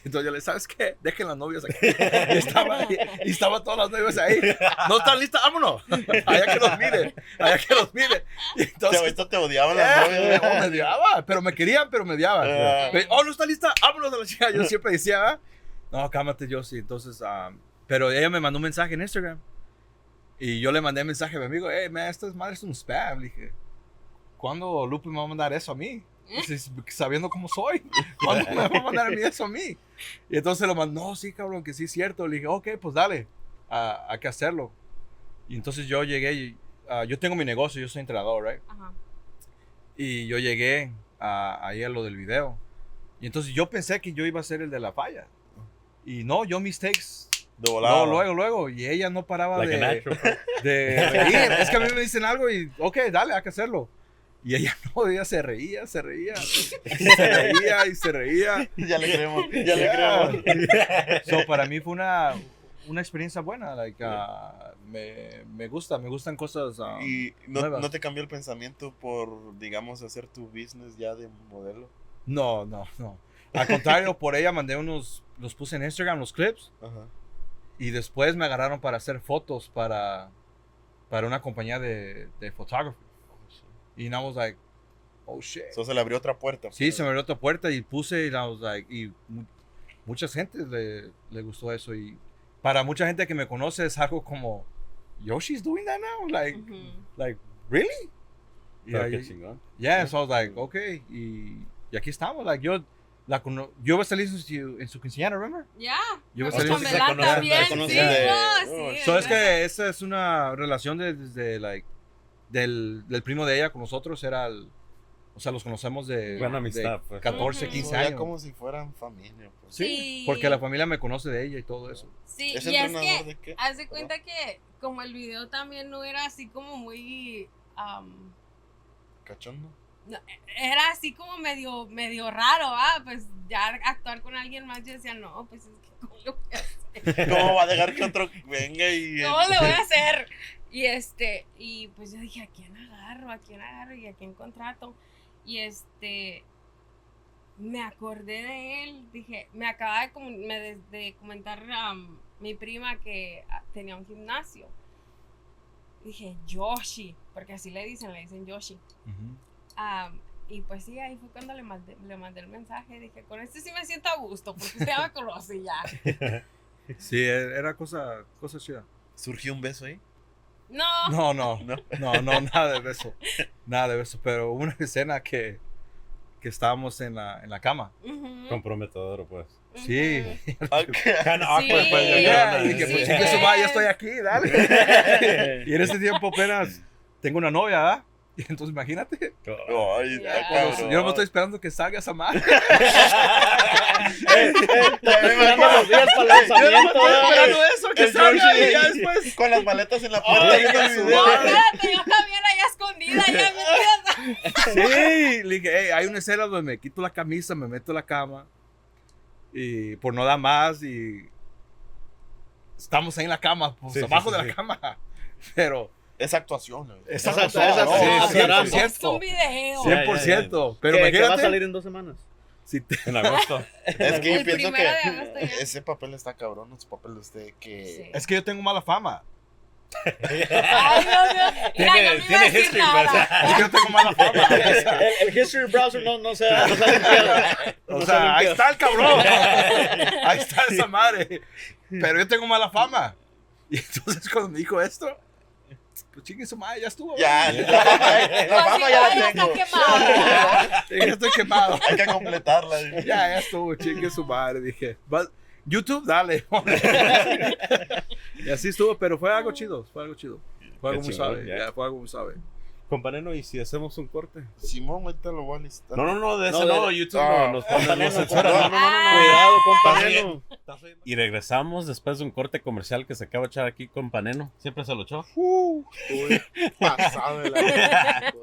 Speaker 6: Entonces yo le ¿sabes qué? Dejen las novias aquí. Y estaba, y estaban todas las novias ahí. ¿No están listas? ¡Vámonos! Allá que los mire. Allá que los mire. Y
Speaker 4: Te,
Speaker 6: entonces...
Speaker 4: ahorita te odiaban las
Speaker 6: Eh,
Speaker 4: novias.
Speaker 6: oh, me odiaba, pero me querían, pero me odiaban. Pe- oh, no está lista, vámonos a la chica. Yo siempre decía, "Ah, no, cálmate, yo sí. Entonces, ah, pero ella me mandó un mensaje en Instagram. Y yo le mandé mensaje a mi amigo, hey, man, esta madre es un spam. Le dije, ¿cuándo Lupe me va a mandar eso a mí? Sabiendo cómo soy, ¿cuándo me va a mandar a mí eso a mí? Y entonces lo mandó, no, sí, cabrón, que sí es cierto. Le dije, ok, pues dale, hay que hacerlo. Y entonces yo llegué, y, ah, yo tengo mi negocio, yo soy entrenador, right?
Speaker 1: Ajá.
Speaker 6: Y yo llegué a, ahí a lo del video. Y entonces yo pensé que yo iba a ser el de la falla. Y no, yo mis takes,
Speaker 4: De volada.
Speaker 6: No, luego, luego. Y ella no paraba
Speaker 3: Like
Speaker 6: de, de reír. Es que a mí me dicen algo y, ok, dale, hay que hacerlo. Y ella no, ella se reía, se reía. Se reía y se reía.
Speaker 4: ya le creemos, ya le
Speaker 6: Yeah.
Speaker 4: creemos.
Speaker 6: So, para mí fue una, una experiencia buena. Like, ah, me, me gusta, me gustan cosas. ah,
Speaker 4: ¿Y no,
Speaker 6: nuevas.
Speaker 4: no te cambió el pensamiento por, digamos, hacer tu business ya de modelo?
Speaker 6: No, no, no. Al contrario, por ella mandé unos, los puse en Instagram, los clips.
Speaker 4: Ajá.
Speaker 6: Y después me agarraron para hacer fotos para, para una compañía de, de photography. Y I was like, oh shit.
Speaker 4: Eso se le abrió otra puerta.
Speaker 6: Sí, se me abrió otra puerta y puse y I was like, y mu- mucha gente le, le gustó eso. Y para mucha gente que me conoce es algo como, Yoshi's doing that now? Like,
Speaker 1: Ujú.
Speaker 6: like really? Y
Speaker 3: Pero
Speaker 6: ahí-
Speaker 3: qué chingón.
Speaker 6: Yeah, so I was like, okay. Y, y aquí estamos. Like, yo, la cono- yo iba a salir en su, quinceañera, remember?
Speaker 1: Ya.
Speaker 6: Yo iba a
Speaker 1: Pues
Speaker 6: salir en su
Speaker 5: conocen-
Speaker 1: también. Sí,
Speaker 5: de-
Speaker 1: no, sí.
Speaker 6: So es que esa es una relación de- desde, like, del, del primo de ella con nosotros. Era el, o sea, los conocemos de,
Speaker 3: Buena
Speaker 6: de
Speaker 3: amistad, pues.
Speaker 6: 14,
Speaker 1: Ujú.
Speaker 6: 15
Speaker 4: Ya
Speaker 6: años.
Speaker 4: como si fueran familia. Pues.
Speaker 6: Sí,
Speaker 1: Sí.
Speaker 6: porque la familia me conoce de ella y todo eso.
Speaker 1: Sí,
Speaker 4: ¿Es
Speaker 1: y es que
Speaker 4: de qué?
Speaker 1: haz de cuenta que como el video también no era así como muy am,
Speaker 4: ¿Cachondo?
Speaker 1: era así como medio medio raro, ah, pues ya actuar con alguien más yo decía, no, pues es que cómo lo voy a hacer?
Speaker 4: ¿Cómo va a dejar que otro venga y...
Speaker 1: ¿Cómo le voy a hacer? Y este, y pues yo dije, ¿a quién agarro? ¿A quién agarro? ¿Y a quién contrato? Y este, me acordé de él, dije, me acaba de, comun- me de- de comentar am, mi prima que tenía un gimnasio. Dije, Yoshi, porque así le dicen, le dicen Yoshi. Am, y pues sí, ahí fue cuando le mandé, le mandé el mensaje. Dije, con este sí me siento a gusto, porque usted ya me conoce ya.
Speaker 6: Sí, e- era cosa, cosa chida.
Speaker 4: ¿Surgió un beso ahí?
Speaker 1: No,
Speaker 6: No, no,
Speaker 4: No.
Speaker 6: no, no, nada de beso. Nada de beso, pero hubo una escena que, que estábamos en la, en la cama.
Speaker 1: Ujú,
Speaker 3: Comprometedor, pues.
Speaker 6: Sí.
Speaker 3: Kind of
Speaker 1: Sí.
Speaker 3: awkward, pues. creo, ¿no?
Speaker 6: dije, pues
Speaker 1: Sí.
Speaker 6: madre, ya estoy aquí, dale. y en ese tiempo apenas tengo una novia, ¿verdad? Entonces imagínate,
Speaker 4: Ay,
Speaker 1: Ya.
Speaker 4: está
Speaker 6: pues,
Speaker 4: cabrón.
Speaker 6: yo no estoy esperando que salga esa madre.
Speaker 5: Esperando los días para el lanzamiento. ¿verdad?
Speaker 6: eso,
Speaker 4: El Yoshi
Speaker 6: y ya después.
Speaker 4: Con las maletas en la puerta
Speaker 1: No,
Speaker 4: video.
Speaker 1: espérate, yo también allá escondida, ya me.
Speaker 6: Sí, le dije, "Hey, hay una escena donde me quito la camisa, me meto a la cama y por no dar más y estamos ahí en la cama, pues
Speaker 3: Sí, sí,
Speaker 6: abajo
Speaker 3: sí,
Speaker 6: de la
Speaker 3: sí.
Speaker 6: cama. Pero
Speaker 4: Es actuación. güey.
Speaker 6: es
Speaker 5: Esa-
Speaker 6: actuación,
Speaker 5: esa-
Speaker 6: no,
Speaker 5: esa-
Speaker 6: sí,
Speaker 5: esa-
Speaker 6: 100%.
Speaker 1: Es un video.
Speaker 3: Sí.
Speaker 6: 100%. Pero
Speaker 5: Que- que va a
Speaker 6: imagínate,
Speaker 5: salir en dos semanas.
Speaker 6: si te-
Speaker 3: En agosto.
Speaker 4: Es que yo
Speaker 1: El
Speaker 4: pienso
Speaker 1: primero de
Speaker 4: que ese papel está cabrón, ese papel de usted que...
Speaker 1: Sí.
Speaker 6: es que yo tengo mala fama.
Speaker 1: Ay, Dios mío. Mira,
Speaker 3: Tiene-
Speaker 1: no
Speaker 3: tiene history,
Speaker 1: nada.
Speaker 6: Es que yo tengo mala fama.
Speaker 5: El, el history browser no, no se ha no.
Speaker 6: O
Speaker 5: No se
Speaker 6: sea, ahí está el cabrón. Ahí está esa madre. Pero yo tengo mala fama. Y entonces cuando me dijo esto, pues chingue su madre, ya estuvo.
Speaker 4: Ya, la fama, eh, la
Speaker 1: Pues
Speaker 4: fama ya
Speaker 1: ya
Speaker 4: la tengo.
Speaker 6: Ya estoy quemado.
Speaker 4: Hay que completarla.
Speaker 6: Ya, ya estuvo, chingue su madre, dije. "Va- YouTube, dale. y así estuvo, pero fue algo chido, fue algo chido. Fue algo muy suave,
Speaker 3: ya.
Speaker 6: ya, fue algo muy suave.
Speaker 3: Companeno, ¿y si hacemos un corte?
Speaker 4: Simón, ahorita lo voy a listar.
Speaker 3: No, no, no, de
Speaker 5: No,
Speaker 3: ese
Speaker 5: de-
Speaker 3: no, YouTube
Speaker 4: Ah,
Speaker 3: no, nos
Speaker 5: Companeno, companeno.
Speaker 3: No, no, no, no.
Speaker 5: Cuidado,
Speaker 3: Está
Speaker 5: compañero.
Speaker 3: Y regresamos después de un corte comercial que se acaba de echar aquí con Paneno. Siempre se lo echó.
Speaker 4: Uy, pasado de la...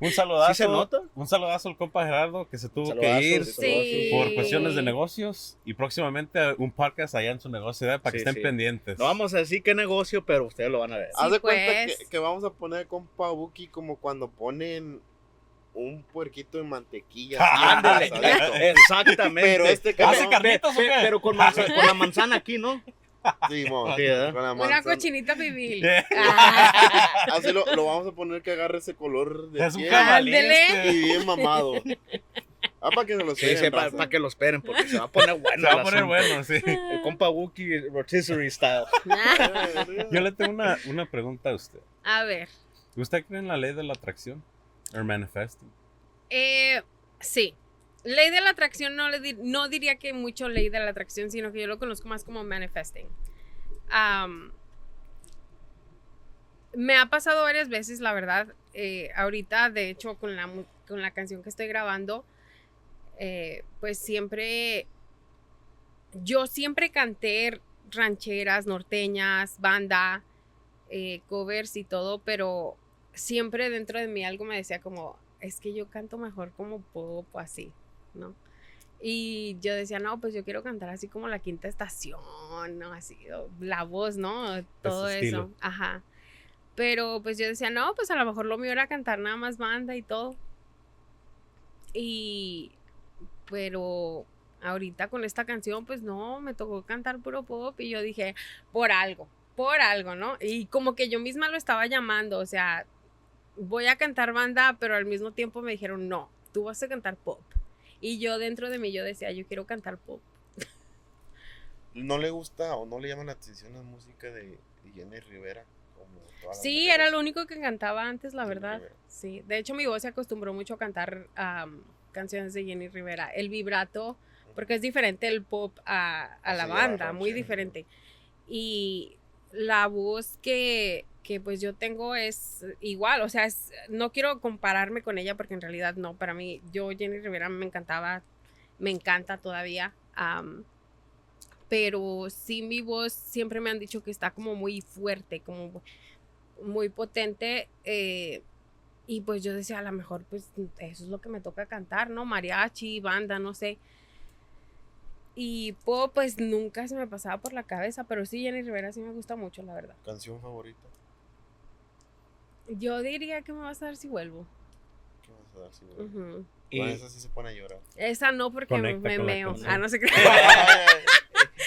Speaker 3: Un saludazo.
Speaker 5: ¿Sí se nota?
Speaker 3: Un saludazo al compa Gerardo que se tuvo que ir
Speaker 1: Sí.
Speaker 3: por cuestiones de negocios y próximamente un podcast allá en su negocio ¿eh? para que estén
Speaker 5: sí.
Speaker 3: pendientes.
Speaker 5: No vamos a decir qué negocio, pero ustedes lo van a ver.
Speaker 1: Sí,
Speaker 7: Haz de cuenta
Speaker 1: pues.
Speaker 7: que, que vamos a poner compa Buki como cuando ponen un puerquito en mantequilla.
Speaker 5: Ándale. Exactamente.
Speaker 7: Pero este
Speaker 3: carnitas o qué?
Speaker 5: pero con, manza- con la manzana aquí, ¿no? Sí,
Speaker 7: con la
Speaker 1: Una
Speaker 7: manzana.
Speaker 1: cochinita pibil.
Speaker 3: Yeah.
Speaker 1: Ah,
Speaker 7: Así lo, lo vamos a poner que agarre ese color de
Speaker 3: Es un
Speaker 7: piel
Speaker 3: este.
Speaker 7: y bien mamado. Ah, para que se lo
Speaker 5: Sí,
Speaker 7: queden,
Speaker 5: sí, para
Speaker 7: raza.
Speaker 5: que lo esperen, porque se va a poner bueno.
Speaker 3: Se va a poner
Speaker 5: asunto.
Speaker 3: bueno, sí.
Speaker 5: El compa Wookie Rotisserie style.
Speaker 3: Yo le tengo una, una pregunta a usted.
Speaker 1: A ver.
Speaker 3: ¿Usted cree en la ley de la atracción? ¿O manifesting?
Speaker 1: Eh, sí. Ley de la atracción no, le di- no diría que mucho ley de la atracción, sino que yo lo conozco más como manifesting. Me ha pasado varias veces, la verdad. eh, ahorita, de hecho, con la, con la canción que estoy grabando, eh, pues siempre, yo siempre canté rancheras, norteñas, banda, covers y todo, pero siempre dentro de mí algo me decía como, es que yo canto mejor como pop o así, ¿no? Y yo decía, no, pues yo quiero cantar así como la quinta estación, ¿no? Así, la voz, ¿no? Todo eso. Ajá. Pero pues yo decía, no, pues a lo mejor lo mío era cantar nada más banda y todo. Y, pero ahorita con esta canción, pues no, me tocó cantar puro pop y yo dije, por algo, por algo, ¿no? Y como que yo misma lo estaba llamando, o sea, voy a cantar banda, pero al mismo tiempo me dijeron, no, tú vas a cantar pop. Y yo dentro de mí yo decía, yo quiero cantar pop.
Speaker 7: ¿No le gusta o no le llama la atención la música de Jenny Rivera? Como
Speaker 1: Sí, era lo único que cantaba antes, la
Speaker 7: Jenny
Speaker 1: verdad.
Speaker 7: Rivera.
Speaker 1: Sí, de hecho mi voz se acostumbró mucho a cantar canciones de Jenny Rivera. El vibrato, porque es diferente el pop a, a la
Speaker 7: Sí, a
Speaker 1: banda, muy diferente. Y la voz que, que pues yo tengo es igual, o sea, es- no quiero compararme con ella porque en realidad no, para mí, yo Jenny Rivera me encantaba, me encanta todavía. pero sí mi voz siempre me han dicho que está como muy fuerte, como muy potente. eh, y pues yo decía, a lo mejor pues eso es lo que me toca cantar, ¿no? Mariachi, banda, no sé. Y pues nunca se me pasaba por la cabeza, pero sí, Jenny Rivera sí me gusta mucho, la verdad.
Speaker 7: ¿Canción favorita?
Speaker 1: Yo diría que me vas a dar si vuelvo.
Speaker 7: ¿Qué vas a dar? Si vuelve?
Speaker 1: Ujú.
Speaker 5: Y,
Speaker 7: esa sí se pone a llorar.
Speaker 1: Esa no porque me,
Speaker 3: Conecta
Speaker 1: me meo. Ah, no sé qué.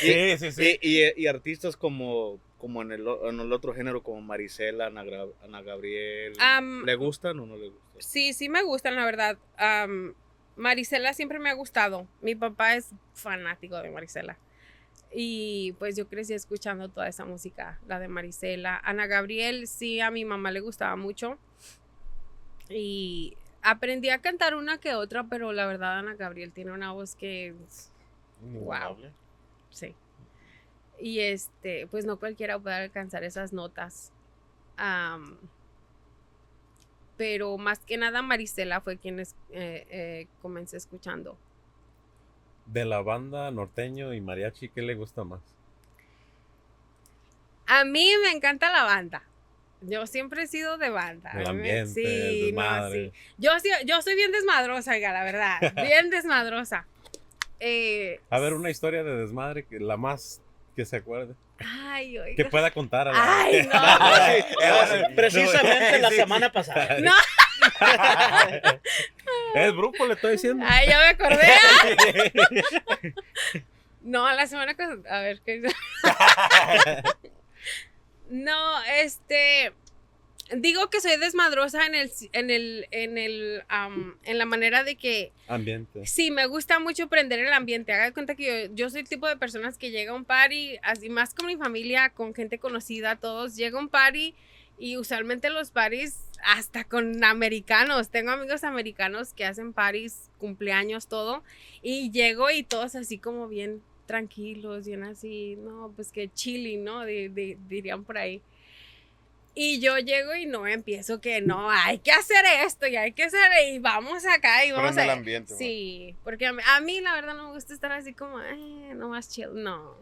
Speaker 3: Sí, sí, sí.
Speaker 5: y, y- y artistas como, como en, el, en el otro género, como Marisela, Ana, Gabriel, ¿le gustan o no le gustan?
Speaker 1: Sí, sí me gustan, la verdad. Am, Marisela siempre me ha gustado. Mi papá es fanático de Marisela. Y pues yo crecí escuchando toda esa música, la de Marisela. Ana Gabriel, sí, a mi mamá le gustaba mucho. Y aprendí a cantar una que otra, pero la verdad Ana Gabriel tiene una voz que...
Speaker 7: Inigualable.
Speaker 1: Sí. Y este, pues no cualquiera puede alcanzar esas notas. Am, pero más que nada Marisela fue quien es- eh, eh, comencé escuchando.
Speaker 3: De la banda norteño y mariachi, ¿qué le gusta más?
Speaker 1: A mí me encanta la banda. Yo siempre he sido de banda.
Speaker 3: El ambiente,
Speaker 1: sí, no, sí. Yo, sí- yo soy bien desmadrosa, oiga, la verdad. Bien desmadrosa. Eh,
Speaker 3: A ver, una historia de desmadre, que la más que se acuerde.
Speaker 1: Ay, oiga.
Speaker 3: Que pueda contar a la...
Speaker 1: Ay, no.
Speaker 5: Eh, precisamente la semana pasada.
Speaker 1: No.
Speaker 3: Es brujo, le estoy diciendo.
Speaker 1: Ay, ya me acordé. ah. No, la semana que... A ver, ¿qué No, este... Digo que soy desmadrosa en el... En el... En el... en la manera de que...
Speaker 3: Ambiente.
Speaker 1: Sí, me gusta mucho prender el ambiente. Haga de cuenta que yo, yo soy el tipo de personas que llega a un party, así más con mi familia, con gente conocida, todos. Llega a un party y usualmente los parties, hasta con americanos. Tengo amigos americanos que hacen parties, cumpleaños, todo. Y llego y todos así como bien tranquilos, bien así, no, pues que chili, ¿no? Di- di- dirían por ahí. Y yo llego y no empiezo que no, hay que hacer esto y hay que hacer y vamos acá y vamos
Speaker 7: Prende el
Speaker 1: a...
Speaker 7: ambiente.
Speaker 1: Sí, porque a mí, a mí la verdad no me gusta estar así como, eh, no más chill. No,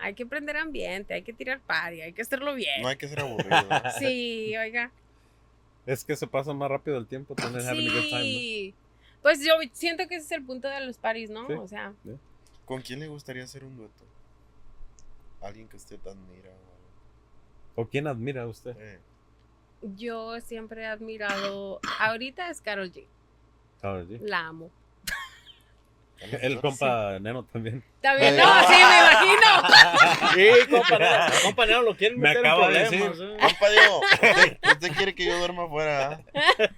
Speaker 1: hay que prender ambiente, hay que tirar party, hay que hacerlo bien.
Speaker 7: No hay que ser aburrido. ¿no?
Speaker 1: Sí, oiga.
Speaker 3: Es que se pasa más rápido el tiempo, tener having a good time,
Speaker 1: Sí. Pues yo siento que ese es el punto de los paris, ¿no?
Speaker 3: Sí.
Speaker 1: O sea,
Speaker 7: ¿Con quién le gustaría hacer un dueto? Alguien que usted admira. o algo.
Speaker 3: ¿O quién admira a usted?
Speaker 7: Eh,
Speaker 1: yo siempre he admirado, ahorita es Carol G,
Speaker 3: Carol G.
Speaker 1: la amo.
Speaker 7: ¿También
Speaker 3: El compa Neno también.
Speaker 1: También, no, sí, me imagino.
Speaker 5: Sí, compañero, compañero, lo quieren
Speaker 3: Me
Speaker 5: meter en
Speaker 3: acaba de
Speaker 5: problemas.
Speaker 3: decir.
Speaker 5: ¿eh?
Speaker 7: Compa Diego, usted- usted quiere que yo duerma afuera. ¿ah?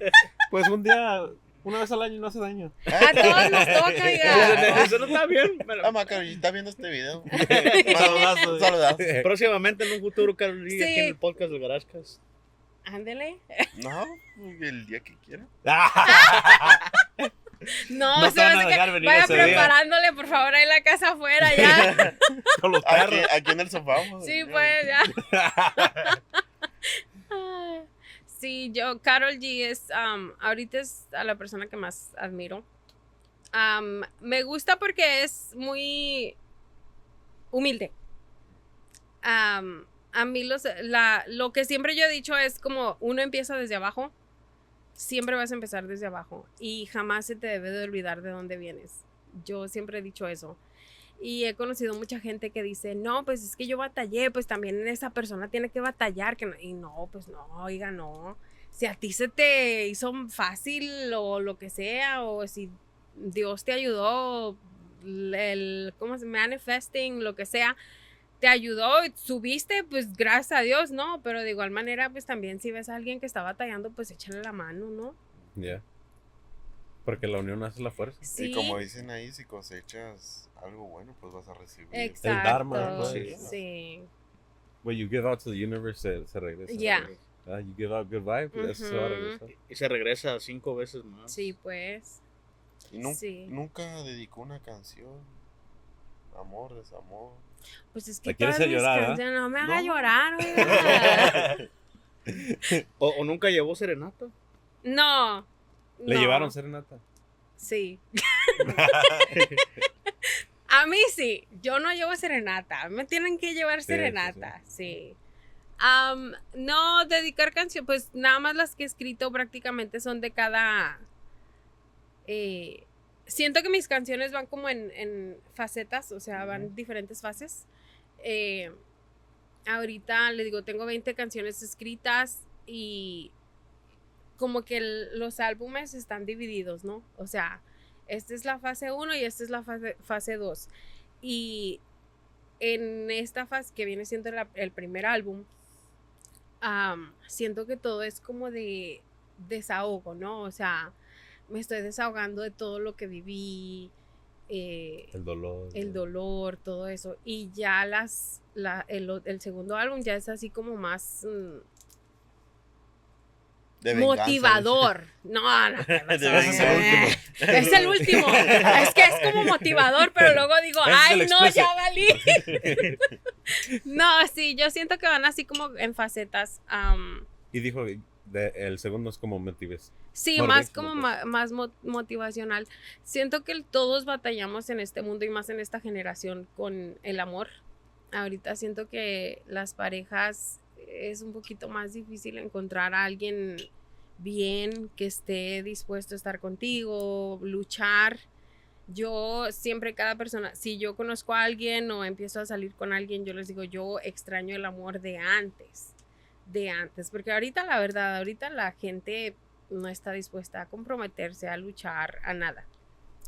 Speaker 3: Pues un día, una vez al año no hace daño.
Speaker 1: A todos nos toca, oiga.
Speaker 5: Eso no está bien. pero
Speaker 7: Ah, ¿está viendo este video? Saludazo.
Speaker 5: Próximamente en un futuro, Carol G, aquí
Speaker 1: Sí.
Speaker 5: en el podcast del Garascas.
Speaker 1: Ándele.
Speaker 7: No, el día que quiera.
Speaker 1: No,
Speaker 3: No
Speaker 1: se
Speaker 3: van a dejar venir
Speaker 1: vaya
Speaker 3: ese día.
Speaker 1: preparándole, por favor, ahí la casa afuera ya.
Speaker 3: Con los
Speaker 7: Aquí,
Speaker 3: perros.
Speaker 7: aquí en el sofá. vamos.
Speaker 1: Sí, pues, ya. Sí, yo, Carol G es, um, ahorita es a la persona que más admiro. Um, me gusta porque es muy humilde. a mí los, la, lo que siempre yo he dicho es como uno empieza desde abajo, siempre vas a empezar desde abajo y jamás se te debe de olvidar de dónde vienes. Yo siempre he dicho eso. Y he conocido mucha gente que dice, no, pues es que yo batallé, pues también esa persona tiene que batallar. Que no". Y no, pues no, oiga, no. Si a ti se te hizo fácil o lo que sea, o si Dios te ayudó, el, ¿cómo se manifesting, lo que sea, te ayudó y subiste, pues gracias a Dios, ¿no? Pero de igual manera, pues también si ves a alguien que está batallando, pues échale la mano, ¿no?
Speaker 3: Ya. Porque la unión hace la fuerza.
Speaker 1: Sí.
Speaker 7: Y como dicen ahí, si cosechas algo bueno, pues vas a recibir.
Speaker 1: Exacto.
Speaker 3: dharma, ¿no?
Speaker 1: Sí.
Speaker 3: Sí. What you give out to the universe se, se regresa.
Speaker 1: Ya.
Speaker 3: Ah, you give out good vibes, eso se va a regresar.
Speaker 5: Y se regresa cinco veces más.
Speaker 1: Sí, pues.
Speaker 7: Y
Speaker 1: Sí.
Speaker 7: nunca dedicó una canción. Amor, desamor.
Speaker 1: Pues es que
Speaker 3: ¿La quieres
Speaker 1: todas mis
Speaker 3: llorar, ah?
Speaker 1: canciones- no me haga
Speaker 7: No.
Speaker 1: llorar.
Speaker 5: O, o nunca llevó serenata.
Speaker 1: No.
Speaker 3: ¿Le
Speaker 1: no.
Speaker 3: llevaron serenata?
Speaker 1: Sí. A mí sí, yo no llevo serenata, me tienen que llevar
Speaker 3: Sí,
Speaker 1: serenata, sí. No, dedicar canción, pues nada más las que he escrito prácticamente son de cada... eh, siento que mis canciones van como en, en facetas, o sea, van diferentes fases. Eh, ahorita le digo, tengo 20 canciones escritas y como que el- los álbumes están divididos, ¿no? O sea, esta es la fase 1 y esta es la fase, fase 2. Y en esta fase que viene siendo la- el primer álbum, am, siento que todo es como de desahogo, ¿no? O sea, me estoy desahogando de todo lo que viví, eh,
Speaker 3: El dolor.
Speaker 1: el dolor, todo eso. Y ya las, la- el, el segundo álbum ya es así como más mm,
Speaker 7: De
Speaker 1: motivador. No, no,
Speaker 7: es el último.
Speaker 1: Es el último. Es que es como motivador, pero luego digo, ay, no,
Speaker 3: expreso".
Speaker 1: ya valí. No, sí, yo siento que van así como en facetas. am,
Speaker 3: Y dijo, de- el segundo es como motives.
Speaker 1: Sí,
Speaker 3: More
Speaker 1: más como ma- más mo- motivacional. Siento que todos batallamos en este mundo y más en esta generación con el amor. Ahorita siento que las parejas es un poquito más difícil encontrar a alguien bien que esté dispuesto a estar contigo, luchar. Yo siempre cada persona, si yo conozco a alguien o empiezo a salir con alguien, yo les digo, yo extraño el amor de antes, de antes, porque ahorita la verdad, ahorita la gente no está dispuesta a comprometerse, a luchar, a nada.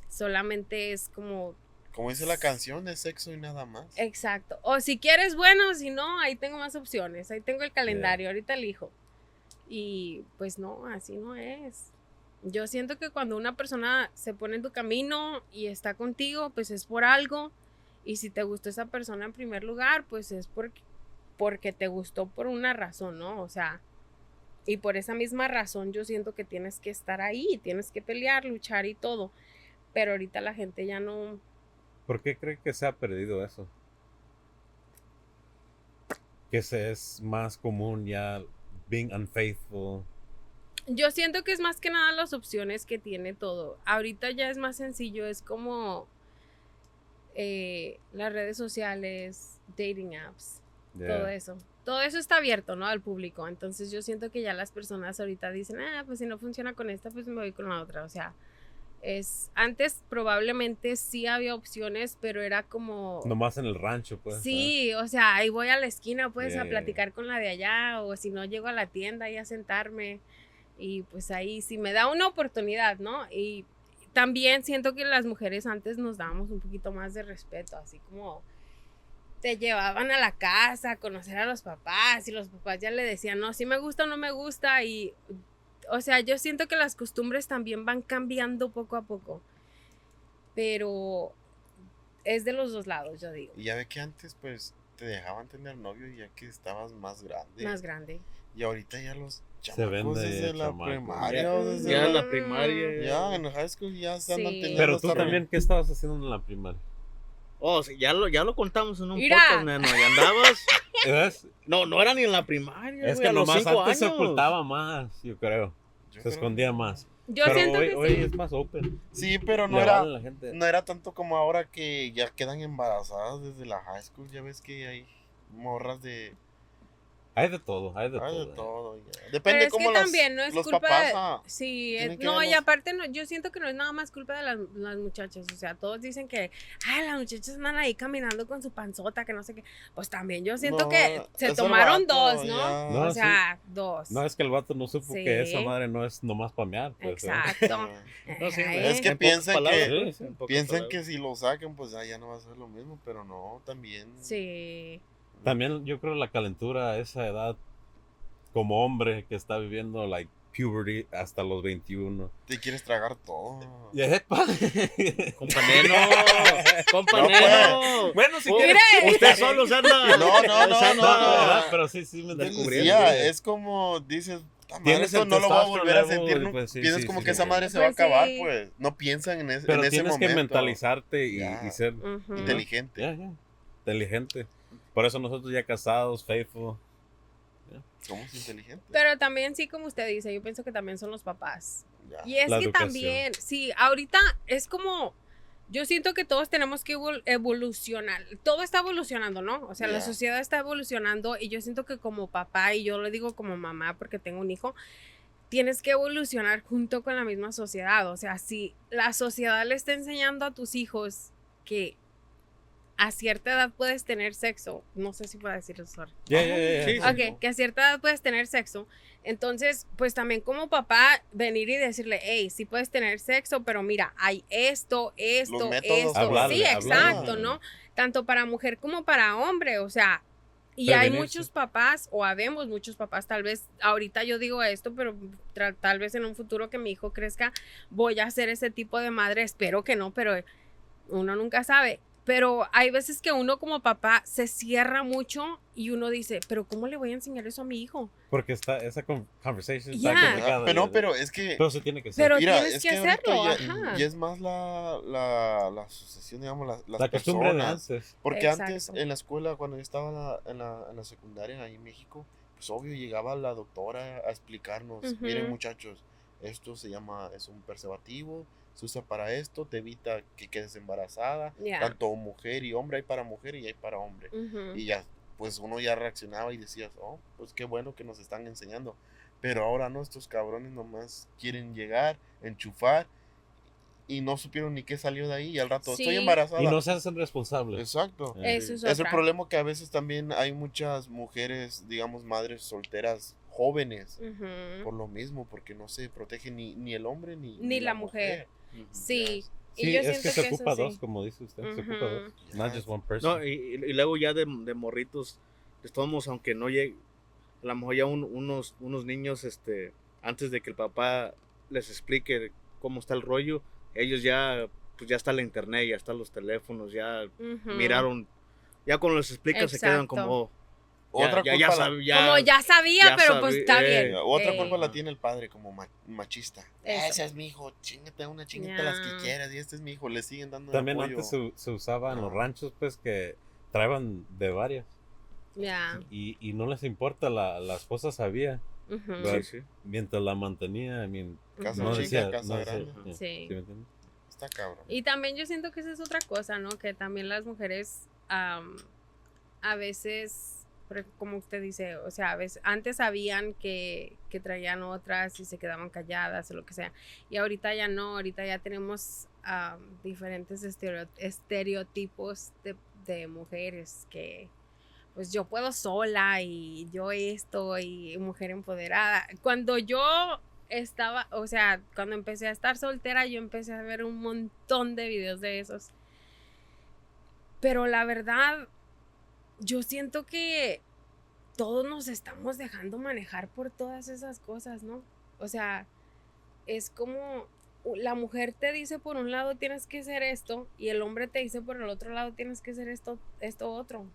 Speaker 1: Solamente es como,
Speaker 7: Como dice la canción, de sexo y nada más.
Speaker 1: exacto. O si quieres, bueno, si no, ahí tengo más opciones, ahí tengo el calendario, ahorita elijo. Y pues no, así no es. Yo siento que cuando una persona se pone en tu camino y está contigo, pues es por algo. Y si te gustó esa persona en primer lugar, pues es porque, porque te gustó por una razón, ¿no? O sea, y por esa misma razón yo siento que tienes que estar ahí, tienes que pelear, luchar y todo. Pero ahorita la gente ya no...
Speaker 3: ¿Por qué cree que se ha perdido eso? Que se es más común ya being unfaithful.
Speaker 1: Yo siento que es más que nada las opciones que tiene todo. Ahorita ya es más sencillo, es como eh, las redes sociales, dating apps,
Speaker 3: ya.
Speaker 1: todo eso. Todo eso está abierto, ¿no? Al público. Entonces yo siento que ya las personas ahorita dicen, ah, pues si no funciona con esta, pues me voy con la otra. O sea, es antes probablemente sí había opciones, pero era como...
Speaker 3: Nomás en el rancho, pues.
Speaker 1: Sí, o sea, ahí voy a la esquina pues
Speaker 3: Yeah,
Speaker 1: a
Speaker 3: yeah,
Speaker 1: platicar con la de allá o si no llego a la tienda ahí a sentarme y pues ahí sí me da una oportunidad, ¿no? Y también siento que las mujeres antes nos dábamos un poquito más de respeto, así como te llevaban a la casa a conocer a los papás y los papás ya le decían, no, si me gusta o no me gusta y, o sea, yo siento que las costumbres también van cambiando poco a poco, pero es de los dos lados, yo digo,
Speaker 7: Y ya ve que antes, pues, te dejaban tener novio ya que estabas más grande.
Speaker 1: más grande.
Speaker 7: Y ahorita ya los
Speaker 3: Se vende
Speaker 7: desde la
Speaker 3: chamaco.
Speaker 7: primaria o desde
Speaker 5: Ya
Speaker 7: la-
Speaker 5: en la primaria.
Speaker 7: Ya, en high school ya se andan
Speaker 1: Sí.
Speaker 7: teniendo
Speaker 3: Pero tú también, ¿qué estabas haciendo en la primaria?
Speaker 5: Oh, sí, ya lo, ya lo contamos en un
Speaker 1: Mira.
Speaker 5: podcast, neno. Y andabas. No, no era ni en la primaria.
Speaker 3: Es que
Speaker 5: a los
Speaker 3: nomás
Speaker 5: cinco
Speaker 3: antes se ocultaba más, yo creo.
Speaker 7: Yo
Speaker 3: Se
Speaker 7: creo-
Speaker 3: escondía más.
Speaker 1: Yo
Speaker 3: Pero
Speaker 1: siento
Speaker 3: hoy,
Speaker 1: que
Speaker 3: hoy
Speaker 1: sí.
Speaker 3: es más open.
Speaker 7: Sí, pero no
Speaker 3: Le
Speaker 7: era,
Speaker 3: vale a la gente.
Speaker 7: no era tanto como ahora que ya quedan embarazadas desde la high school. Ya ves que hay morras de.
Speaker 3: Hay de todo, hay de
Speaker 7: Hay
Speaker 3: todo.
Speaker 7: de
Speaker 3: eh.
Speaker 7: todo. ya.
Speaker 1: Pero
Speaker 7: Depende
Speaker 1: es
Speaker 7: cómo
Speaker 1: que
Speaker 7: las-
Speaker 1: también no es
Speaker 7: los
Speaker 1: culpa
Speaker 7: papás.
Speaker 1: de-
Speaker 7: ah,
Speaker 1: Sí, es- no, y aparte no, yo siento que no es nada más culpa de las, las muchachas, o sea, todos dicen que, ay, las muchachas andan ahí caminando con su panzota, que no sé qué, pues también yo siento
Speaker 7: No,
Speaker 1: que se tomaron
Speaker 7: vato,
Speaker 1: dos, ¿no?
Speaker 3: No,
Speaker 1: o
Speaker 3: sí.
Speaker 1: sea, dos.
Speaker 3: No, es que el vato no supo que esa madre no es nomás pamear. Pues, ¿eh?
Speaker 1: Exacto.
Speaker 5: No, sí,
Speaker 1: Ay,
Speaker 7: Es que piensan que- Piensan que si lo sacan, pues ah, ya no va a ser lo mismo, pero no, también.
Speaker 1: Sí.
Speaker 3: También yo creo la calentura a esa edad, como hombre que está viviendo like puberty hasta los 21.
Speaker 7: Te quieres tragar todo.
Speaker 3: Y epa.
Speaker 5: Compañero, compañero.
Speaker 7: pues.
Speaker 3: bueno, si
Speaker 5: Oh,
Speaker 3: quieres.
Speaker 5: Usted solo se anda.
Speaker 7: No, no, no,
Speaker 5: se anda-
Speaker 7: no, no.
Speaker 3: Pero sí, sí, me
Speaker 5: Descubriendo.
Speaker 3: descubriendo.
Speaker 7: Ya, es como dices, "Puta madre,
Speaker 3: Tienes el
Speaker 7: no lo voy a volver a sentir. ¿no?
Speaker 3: pues, sí,
Speaker 7: Piensas
Speaker 3: sí,
Speaker 7: como
Speaker 3: sí,
Speaker 7: que esa madre se va a
Speaker 1: Pues
Speaker 7: acabar,
Speaker 1: sí.
Speaker 7: pues. No piensan en, ese-
Speaker 3: Pero
Speaker 7: en ese
Speaker 3: tienes
Speaker 7: momento.
Speaker 3: que mentalizarte y,
Speaker 7: Ya.
Speaker 3: y ser
Speaker 1: Ujú.
Speaker 7: Inteligente.
Speaker 3: ya, ya, inteligente. Por eso nosotros ya casados, faithful.
Speaker 7: Somos inteligentes.
Speaker 1: Pero también sí, como usted dice, yo pienso que también son los papás.
Speaker 7: Ya.
Speaker 1: Y es
Speaker 3: La
Speaker 1: que
Speaker 3: educación.
Speaker 1: también, sí, ahorita es como, yo siento que todos tenemos que evol- evolucionar. Todo está evolucionando, ¿no? O sea, la sociedad está evolucionando y yo siento que como papá, y yo lo digo como mamá porque tengo un hijo, tienes que evolucionar junto con la misma sociedad. O sea, si la sociedad le está enseñando a tus hijos que a cierta edad puedes tener sexo, no sé si puedo
Speaker 3: ya.
Speaker 5: Sí, sí.
Speaker 1: Ok, que a cierta edad puedes tener sexo. Entonces, pues también como papá, venir y decirle, hey, sí puedes tener sexo, pero mira, hay esto, esto,
Speaker 7: métodos
Speaker 1: esto.
Speaker 3: Hablarle,
Speaker 1: sí,
Speaker 3: hablarle.
Speaker 1: exacto, ¿no? Tanto para mujer como para hombre, o sea. Y hay muchos papás, o habemos muchos papás, tal vez ahorita yo digo esto, pero tal vez en un futuro que mi hijo crezca, voy a ser ese tipo de madre, espero que no, pero uno nunca sabe. Pero hay veces que uno como papá se cierra mucho y uno dice, pero ¿cómo le voy a enseñar eso a mi hijo?
Speaker 3: Porque está, esa con- conversation
Speaker 1: Ya.
Speaker 3: está complicada.
Speaker 7: pero,
Speaker 3: ya.
Speaker 7: pero es que.
Speaker 3: Pero se tiene que hacer.
Speaker 1: Pero
Speaker 7: Mira,
Speaker 1: tienes
Speaker 7: es
Speaker 1: que
Speaker 7: ahorita
Speaker 1: hacerlo,
Speaker 7: ya,
Speaker 1: ajá.
Speaker 7: ya es más la, la, la asociación, digamos, las, las
Speaker 3: la costumbre de
Speaker 7: personas.
Speaker 3: antes.
Speaker 7: Porque antes
Speaker 1: Exacto.
Speaker 7: en la escuela, cuando yo estaba en la, en la, en la secundaria ahí en México, pues obvio llegaba la doctora a explicarnos,
Speaker 1: Ujú.
Speaker 7: miren muchachos, esto se llama, es un preservativo, se usa para esto, te evita que quedes embarazada,
Speaker 1: Ya.
Speaker 7: tanto mujer y hombre, hay para mujer y hay para hombre.
Speaker 1: Ujú.
Speaker 7: Y ya, pues uno ya reaccionaba y decías, oh, pues qué bueno que nos están enseñando. Pero ahora no, estos cabrones nomás quieren llegar, enchufar y no supieron ni qué salió de ahí y al rato estoy
Speaker 1: Sí.
Speaker 7: embarazada.
Speaker 3: Y no se hacen responsables.
Speaker 7: Exacto.
Speaker 3: Eh,
Speaker 1: Eso es,
Speaker 7: Es el problema que a veces también hay muchas mujeres, digamos, madres solteras jóvenes
Speaker 1: Ujú.
Speaker 7: por lo mismo, porque no se protege ni, ni el hombre ni,
Speaker 1: Ni la mujer. Sí. Y
Speaker 3: Sí,
Speaker 1: yo
Speaker 3: es
Speaker 1: siento
Speaker 3: que se
Speaker 1: eso
Speaker 3: ocupa
Speaker 1: sí.
Speaker 3: dos, como dice usted. Se ocupa dos. Not just one person.
Speaker 5: No, y, y luego ya de, de morritos, estamos, aunque no llegue, a lo mejor ya un- unos, unos niños, este, antes de que el papá les explique cómo está el rollo, ellos ya, pues ya está la internet, ya están los teléfonos, ya
Speaker 1: Ujú.
Speaker 5: miraron, ya cuando les explicas se quedan
Speaker 1: Exacto.
Speaker 5: como, ya,
Speaker 7: Otra
Speaker 5: ya,
Speaker 7: culpa
Speaker 5: ya
Speaker 7: la-
Speaker 5: sab- ya-
Speaker 1: Como ya sabía,
Speaker 5: ya
Speaker 1: pero pues está
Speaker 5: eh,
Speaker 1: bien.
Speaker 7: Otra
Speaker 1: Eh,
Speaker 7: culpa la tiene el padre como ma- machista.
Speaker 1: Eso.
Speaker 7: Ese es mi hijo, chingate a una chingita las que quieras y este es mi hijo, le siguen dando
Speaker 3: También
Speaker 7: apoyo.
Speaker 3: antes se, se usaba en los ranchos, pues, que traían de varias.
Speaker 1: Ya.
Speaker 3: Y, y no les importa, la, la esposa sabía.
Speaker 5: Sí, sí.
Speaker 3: Mientras la mantenía, I mean,
Speaker 7: Casa
Speaker 3: no
Speaker 7: chica,
Speaker 3: decía,
Speaker 7: casa
Speaker 3: no decía,
Speaker 7: grande.
Speaker 3: yeah,
Speaker 1: Sí.
Speaker 3: ¿sí me entiendes?
Speaker 7: Está cabrón.
Speaker 1: Y también yo siento que esa es otra cosa, ¿no? Que también las mujeres am, a veces, como usted dice, o sea, a veces, antes sabían que, que traían otras y se quedaban calladas o lo que sea. Y ahorita ya no, ahorita ya tenemos am, diferentes estereo- estereotipos de, de mujeres que pues yo puedo sola y yo esto y mujer empoderada. Cuando yo estaba, o sea, cuando empecé a estar soltera, yo empecé a ver un montón de videos de esos. Pero la verdad, yo siento que todos nos estamos dejando manejar por todas esas cosas, ¿no? O sea, es como la mujer te dice por un lado tienes que hacer esto y el hombre te dice por el otro lado tienes que hacer esto, esto otro.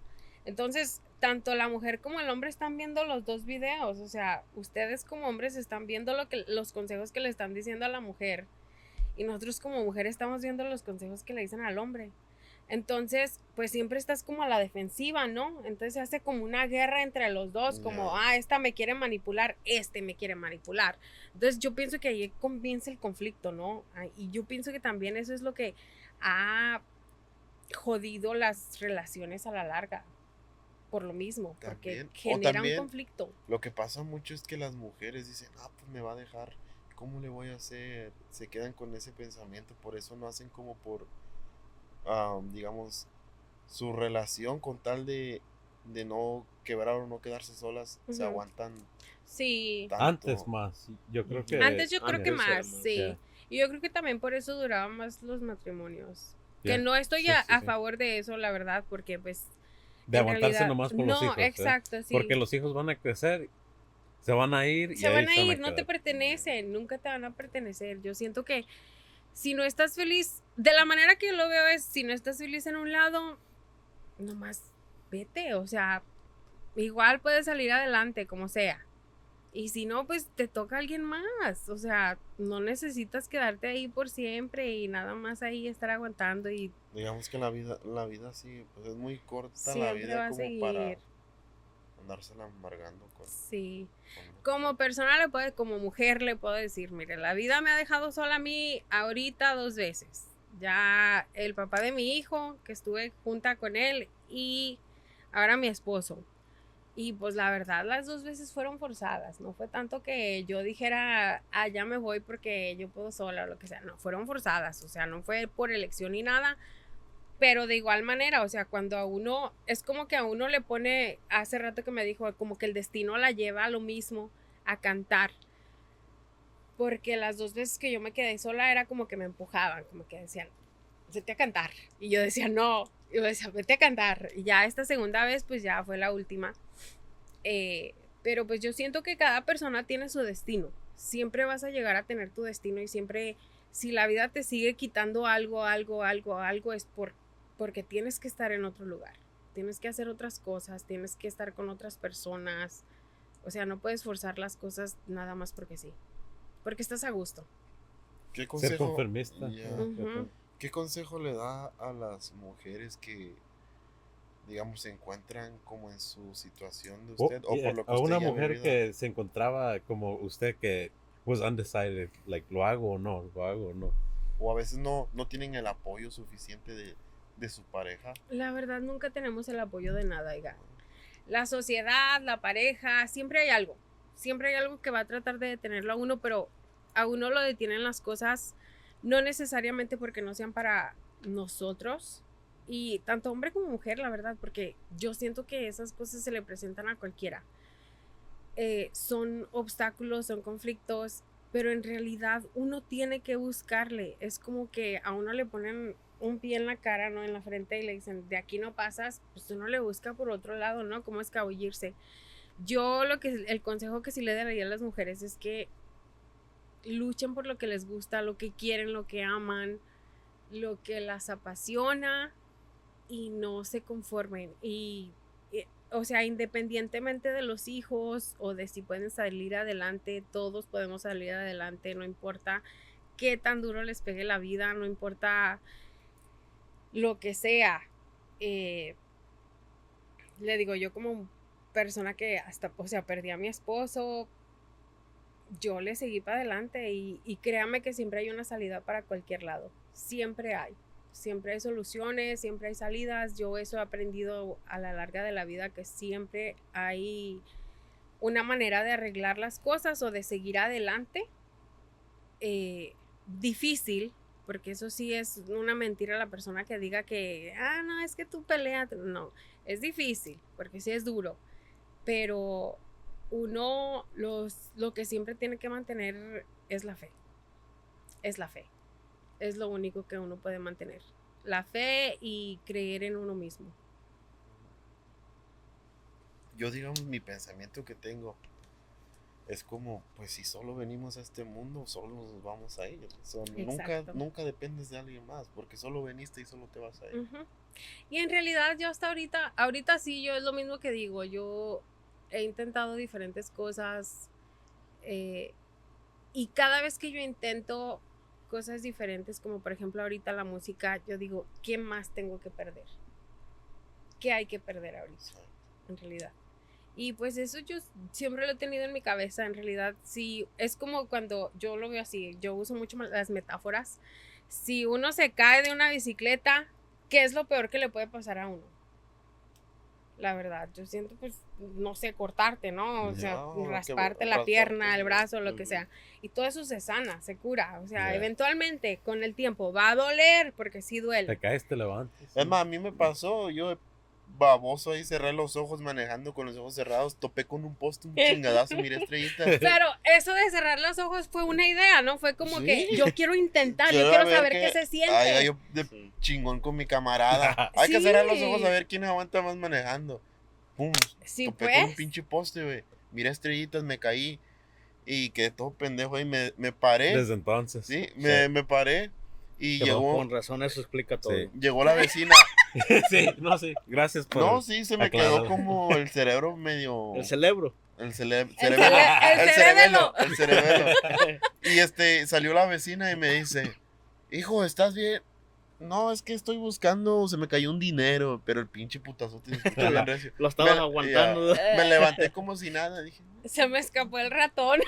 Speaker 1: Entonces, tanto la mujer como el hombre están viendo los dos videos, o sea, ustedes como hombres están viendo lo que los consejos que le están diciendo a la mujer y nosotros como mujer estamos viendo los consejos que le dicen al hombre. Entonces, pues siempre estás como a la defensiva, ¿no? Entonces se hace como una guerra entre los dos, como, ah, esta me quiere manipular, este me quiere manipular. Entonces yo pienso que ahí comienza el conflicto, ¿no? Ah, Y yo pienso que también eso es lo que ha jodido las relaciones a la larga. por lo mismo, porque
Speaker 7: También.
Speaker 1: Genera un conflicto.
Speaker 7: Lo que pasa mucho es que las mujeres dicen, ah, pues me va a dejar, ¿cómo le voy a hacer? Se quedan con ese pensamiento, por eso no hacen como por, ah, digamos, su relación con tal de, de no quebrar o no quedarse solas, se aguantan
Speaker 1: Sí.
Speaker 7: tanto.
Speaker 3: Antes más, yo creo que...
Speaker 1: Antes yo creo que
Speaker 5: antes
Speaker 1: más,
Speaker 5: más,
Speaker 1: sí. Y yo creo que también por eso duraban más los matrimonios. Que no estoy
Speaker 3: Sí,
Speaker 1: a,
Speaker 3: sí,
Speaker 1: a
Speaker 3: sí.
Speaker 1: favor de eso, la verdad, porque pues...
Speaker 3: De aguantarse
Speaker 1: realidad-
Speaker 3: nomás por
Speaker 1: no,
Speaker 3: los hijos. ¿eh?
Speaker 1: exacto, sí.
Speaker 3: Porque los hijos van a crecer, se van a ir y
Speaker 1: se
Speaker 3: ahí
Speaker 1: van a ir, no te pertenecen, nunca te van a pertenecer. Yo siento que si no estás feliz, de la manera que yo lo veo es, si no estás feliz en un lado, nomás vete, o sea, igual puedes salir adelante, como sea. Y si no, pues te toca alguien más, o sea, no necesitas quedarte ahí por siempre y nada más ahí estar aguantando y
Speaker 7: Digamos que la vida, la vida sí, pues es muy corta la vida como para. Andársela amargando con,
Speaker 1: sí.
Speaker 7: con-
Speaker 1: Como persona le puedo, como mujer le puedo decir, mire, la vida me ha dejado sola a mí ahorita dos veces. Ya el papá de mi hijo, que estuve junta con él, y ahora mi esposo. Y pues la verdad, las dos veces fueron forzadas. No fue tanto que yo dijera, ah, ya me voy porque yo puedo sola o lo que sea. No, fueron forzadas. O sea, no fue por elección ni nada. Pero de igual manera, o sea, cuando a uno, es como que a uno le pone, hace rato que me dijo, como que el destino la lleva a lo mismo, a cantar. Porque las dos veces que yo me quedé sola era como que me empujaban, como que decían, vete a cantar. Y yo decía, no. Yo decía, vete a cantar. Y ya esta segunda vez, pues ya fue la última. Eh, pero pues yo siento que cada persona tiene su destino. Siempre vas a llegar a tener tu destino y siempre, si la vida te sigue quitando algo, algo, algo, algo, es por, porque tienes que estar en otro lugar. Tienes que hacer otras cosas, tienes que estar con otras personas. O sea, no puedes forzar las cosas nada más porque sí. Porque estás a gusto.
Speaker 7: ¿Qué
Speaker 3: Ser
Speaker 7: consejo. ¿Qué consejo le da a las mujeres que, digamos, se encuentran como en su situación de usted? O,
Speaker 3: y,
Speaker 7: por lo que
Speaker 3: a
Speaker 7: usted
Speaker 3: una mujer
Speaker 7: vivido?
Speaker 3: que se encontraba como usted que was undecided, like lo hago o no, lo hago o no.
Speaker 7: O a veces no, no tienen el apoyo suficiente de, de su pareja.
Speaker 1: La verdad, nunca tenemos el apoyo de nada. La sociedad, la pareja, siempre hay algo. Siempre hay algo que va a tratar de detenerlo a uno, pero a uno lo detienen las cosas, no necesariamente porque no sean para nosotros. Y tanto hombre como mujer, la verdad, porque yo siento que esas cosas se le presentan a cualquiera. Eh, son obstáculos, son conflictos, pero en realidad uno tiene que buscarle. Es como que a uno le ponen un pie en la cara, ¿no? En la frente y le dicen, de aquí no pasas, pues uno le busca por otro lado, ¿no? Cómo escabullirse. Yo lo que, el consejo que sí le daría a las mujeres es que luchen por lo que les gusta, lo que quieren, lo que aman, lo que las apasiona y no se conformen. Y, y, o sea, independientemente de los hijos o de si pueden salir adelante, todos podemos salir adelante, no importa qué tan duro les pegue la vida, no importa lo que sea. Eh, le digo, yo como persona que hasta, o sea, perdí a mi esposo, yo le seguí para adelante y, créame que siempre hay una salida para cualquier lado. Siempre hay. Siempre hay soluciones, siempre hay salidas. Yo eso he aprendido a la larga de la vida, que siempre hay una manera de arreglar las cosas o de seguir adelante. Eh, difícil, porque eso sí es una mentira la persona que diga que, ah, no, es que tú peleas. No, es difícil, porque sí es duro. Pero uno los, lo que siempre tiene que mantener es la fe. Es la fe. Es lo único que uno puede mantener. La fe y creer en uno mismo.
Speaker 7: Yo, digamos, mi pensamiento que tengo es como, pues si solo venimos a este mundo, solo nos vamos a ir. So, nunca, nunca dependes de alguien más, porque solo veniste y solo te vas a ir.
Speaker 1: Y en realidad yo hasta ahorita, ahorita sí, yo es lo mismo que digo, yo he intentado diferentes cosas eh, y cada vez que yo intento cosas diferentes, como por ejemplo ahorita la música, yo digo, ¿qué más tengo que perder? ¿Qué hay que perder ahorita? en realidad. Y pues eso yo siempre lo he tenido en mi cabeza, en realidad sí, es como cuando yo lo veo así, yo uso mucho las metáforas. Si uno se cae de una bicicleta, ¿qué es lo peor que le puede pasar a uno? la verdad. Yo siento, pues, no sé, cortarte, ¿no? O sea,
Speaker 7: No, que
Speaker 1: rasparte
Speaker 7: bo-
Speaker 1: la
Speaker 7: rasparte,
Speaker 1: pierna, el brazo, lo que sea. Y todo eso se sana, se cura. O sea,
Speaker 3: Ya.
Speaker 1: eventualmente, con el tiempo, va a doler, porque sí
Speaker 3: Te
Speaker 1: duele.
Speaker 3: caes, te levantas.
Speaker 7: Es más, a mí me pasó, yo baboso ahí cerré los ojos manejando con los ojos cerrados, topé con un poste, un chingadazo, miré estrellitas.
Speaker 1: Pero eso de cerrar los ojos fue una idea, ¿no? Fue como
Speaker 7: Sí.
Speaker 1: que yo quiero intentar, yo
Speaker 7: Quiero
Speaker 1: saber
Speaker 7: qué-
Speaker 1: qué se siente.
Speaker 7: Ay, ay, yo de chingón con mi camarada. Hay que cerrar los ojos a ver quién aguanta más manejando. Pum,
Speaker 1: Sí,
Speaker 7: topé con un
Speaker 1: pues.
Speaker 7: pinche poste, güey. Miré estrellitas, me caí y quedé todo pendejo ahí, me, me paré.
Speaker 3: Desde entonces.
Speaker 7: Sí, me, me paré y llegó,
Speaker 5: Con razón, eso explica todo.
Speaker 3: Sí.
Speaker 7: llegó la vecina.
Speaker 3: sí, no, sí. Gracias por.
Speaker 7: No, sí, se me
Speaker 3: aclarar.
Speaker 7: quedó como el cerebro medio...
Speaker 5: El cerebro.
Speaker 7: El, cele-
Speaker 1: El
Speaker 7: cerebelo.
Speaker 1: cere- el cerebelo.
Speaker 7: El cerebelo. Y este, salió la vecina y me dice, hijo, ¿estás bien? No, es que estoy buscando, se me cayó un dinero, pero el pinche putazote se escucha bien recio.
Speaker 5: Lo estabas
Speaker 7: Me-
Speaker 5: aguantando.
Speaker 7: Me levanté como si nada, dije,
Speaker 1: Se me escapó el ratón.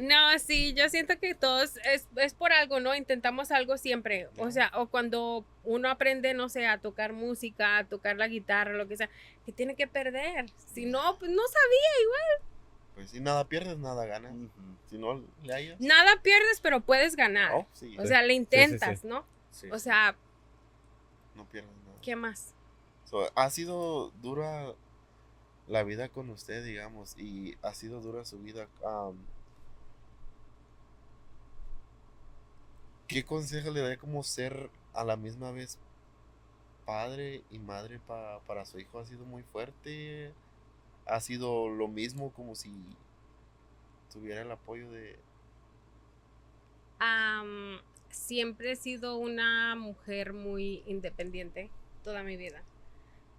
Speaker 1: No, sí, yo siento que todos es, es por algo, ¿no? Intentamos algo siempre. O sea, o cuando uno aprende, no sé, a tocar música, a tocar la guitarra, lo que sea, que tiene que perder. Si no, pues no sabía.
Speaker 7: Pues si nada pierdes, nada ganas. Si no le hayas.
Speaker 1: Nada pierdes, pero puedes ganar.
Speaker 7: Oh, sí,
Speaker 1: o sea, le intentas,
Speaker 3: sí.
Speaker 1: ¿no?
Speaker 5: Sí.
Speaker 1: O sea,
Speaker 7: no pierdes nada.
Speaker 1: ¿qué más?
Speaker 7: So, ha sido dura la vida con usted, digamos, y ha sido dura su vida. am, ¿Qué consejo le daría como ser a la misma vez padre y madre pa- para su hijo? ¿Ha sido muy fuerte? ¿Ha sido lo mismo como si tuviera el apoyo de...
Speaker 1: Am, siempre he sido una mujer muy independiente toda mi vida.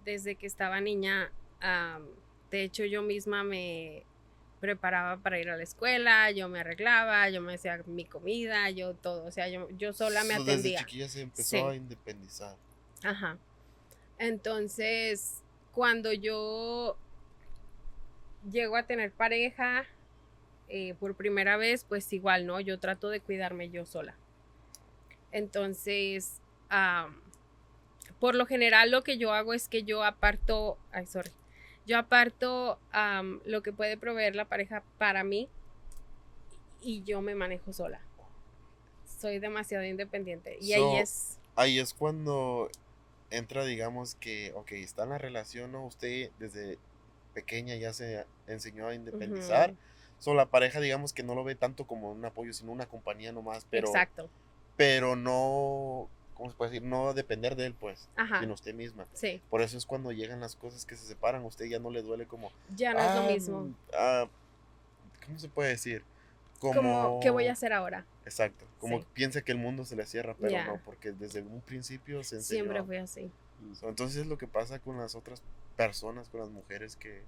Speaker 1: Desde que estaba niña, de hecho yo misma me preparaba para ir a la escuela, yo me arreglaba, yo me hacía mi comida, yo todo, o sea, yo, yo sola me
Speaker 7: So, Desde
Speaker 1: atendía.
Speaker 7: chiquilla se empezó
Speaker 1: Sí.
Speaker 7: a independizar.
Speaker 1: Ajá. Entonces, cuando yo llego a tener pareja eh, por primera vez, pues igual, ¿no? Yo trato de cuidarme yo sola. Entonces, am, por lo general lo que yo hago es que yo aparto, ay, sorry, yo aparto lo que puede proveer la pareja para mí y yo me manejo sola. Soy demasiado independiente y
Speaker 7: So,
Speaker 1: ahí es...
Speaker 7: ahí es cuando entra, digamos que, ok, está en la relación, ¿no? Usted desde pequeña ya se enseñó a independizar.
Speaker 1: Ujú.
Speaker 7: So, la pareja, digamos que no lo ve tanto como un apoyo, sino una compañía nomás, pero,
Speaker 1: Exacto.
Speaker 7: pero no, ¿cómo se puede decir? No depender de él, pues,
Speaker 1: Ajá.
Speaker 7: sino usted misma.
Speaker 1: Sí,
Speaker 7: Por eso es cuando llegan las cosas que se separan, a usted ya no le duele como,
Speaker 1: ya no es
Speaker 7: "Ah,
Speaker 1: lo mismo.
Speaker 7: ah, ¿cómo se puede decir? Como,
Speaker 1: Como, ¿qué voy a hacer ahora?
Speaker 7: Exacto, como
Speaker 1: Sí.
Speaker 7: piensa que el mundo se le cierra, pero no, porque desde un principio se enseñó.
Speaker 1: Siempre fue así.
Speaker 7: Entonces es lo que pasa con las otras personas, con las mujeres que,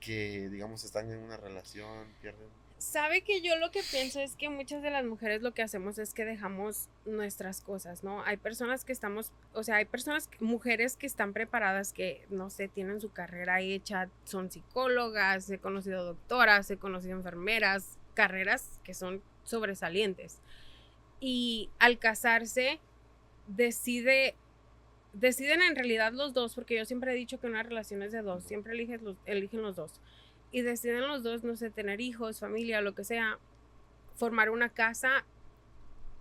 Speaker 7: que digamos están en una relación, pierden.
Speaker 1: Sabe que yo lo que pienso es que muchas de las mujeres lo que hacemos es que dejamos nuestras cosas, ¿no? Hay personas que estamos, o sea, hay personas, mujeres que están preparadas, que, no sé, tienen su carrera hecha, son psicólogas, he conocido doctoras, he conocido enfermeras, carreras que son sobresalientes. Y al casarse, decide, deciden en realidad los dos, porque yo siempre he dicho que una relación es de dos, siempre eligen los, eligen los dos y deciden los dos, no sé, tener hijos, familia, lo que sea, formar una casa,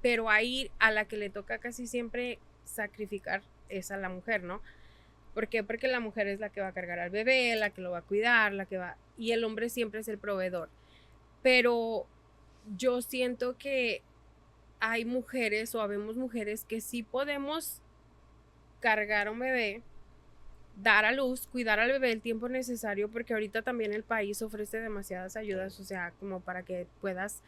Speaker 1: pero ahí a la que le toca casi siempre sacrificar es a la mujer, ¿no? ¿Por qué? Porque la mujer es la que va a cargar al bebé, la que lo va a cuidar, la que va... Y el hombre siempre es el proveedor. Pero yo siento que hay mujeres o habemos mujeres que sí podemos cargar a un bebé, dar a luz, cuidar al bebé el tiempo necesario, porque ahorita también el país ofrece demasiadas ayudas, o sea, como para que puedas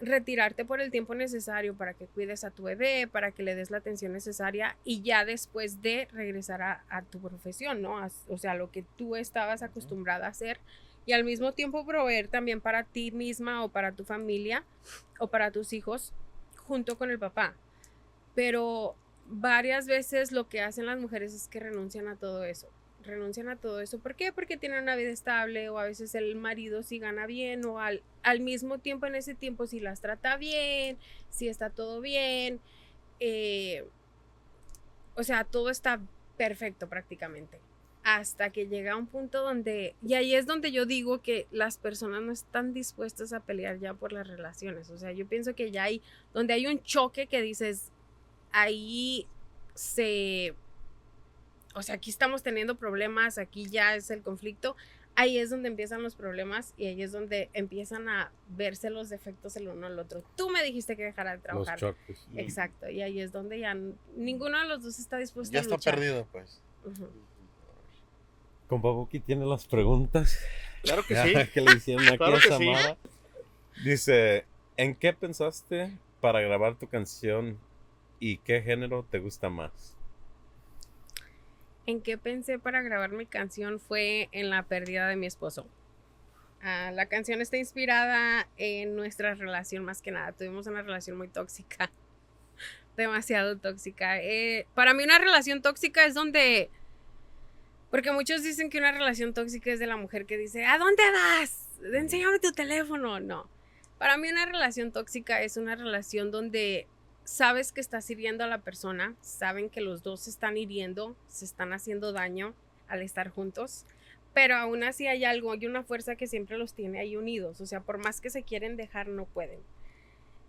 Speaker 1: retirarte por el tiempo necesario para que cuides a tu bebé, para que le des la atención necesaria y ya después de regresar a, a tu profesión, ¿no? A- o sea, lo que tú estabas acostumbrada a hacer y al mismo tiempo proveer también para ti misma o para tu familia o para tus hijos junto con el papá. Pero varias veces lo que hacen las mujeres es que renuncian a todo eso. Renuncian a todo eso. ¿Por qué? Porque tienen una vida estable o a veces el marido si gana bien o al, al mismo tiempo en ese tiempo si las trata bien, si está todo bien. eh, o sea, todo está perfecto prácticamente. Hasta que llega un punto donde, y ahí es donde yo digo que las personas no están dispuestas a pelear ya por las relaciones. O sea, yo pienso que ya hay, donde hay un choque que dices, ahí se, o sea, aquí estamos teniendo problemas, aquí ya es el conflicto, ahí es donde empiezan los problemas y ahí es donde empiezan a verse los defectos el uno al otro. Tú me dijiste que dejara de
Speaker 3: Los
Speaker 1: trabajar.
Speaker 3: choques.
Speaker 1: Exacto, y ahí es donde ya ninguno de los dos está dispuesto
Speaker 7: Ya
Speaker 1: a
Speaker 7: está
Speaker 1: luchar.
Speaker 7: perdido, pues.
Speaker 3: Compa Buki tiene las preguntas
Speaker 5: Claro que
Speaker 3: Ya,
Speaker 5: sí.
Speaker 3: que le hicieron aquí
Speaker 5: Claro
Speaker 3: a
Speaker 5: que sí.
Speaker 3: Samara. Dice, ¿en qué pensaste para grabar tu canción y qué género te gusta más?
Speaker 1: En qué pensé para grabar mi canción fue en la pérdida de mi esposo. Ah, la canción está inspirada en nuestra relación más que nada. Tuvimos una relación muy tóxica. Demasiado tóxica. Eh, para mí una relación tóxica es donde... Porque muchos dicen que una relación tóxica es de la mujer que dice, ¿a dónde vas? Enséñame tu teléfono. No. Para mí una relación tóxica es una relación donde sabes que estás hiriendo a la persona, saben que los dos se están hiriendo, se están haciendo daño al estar juntos, pero aún así hay algo, hay una fuerza que siempre los tiene ahí unidos, o sea, por más que se quieren dejar, no pueden.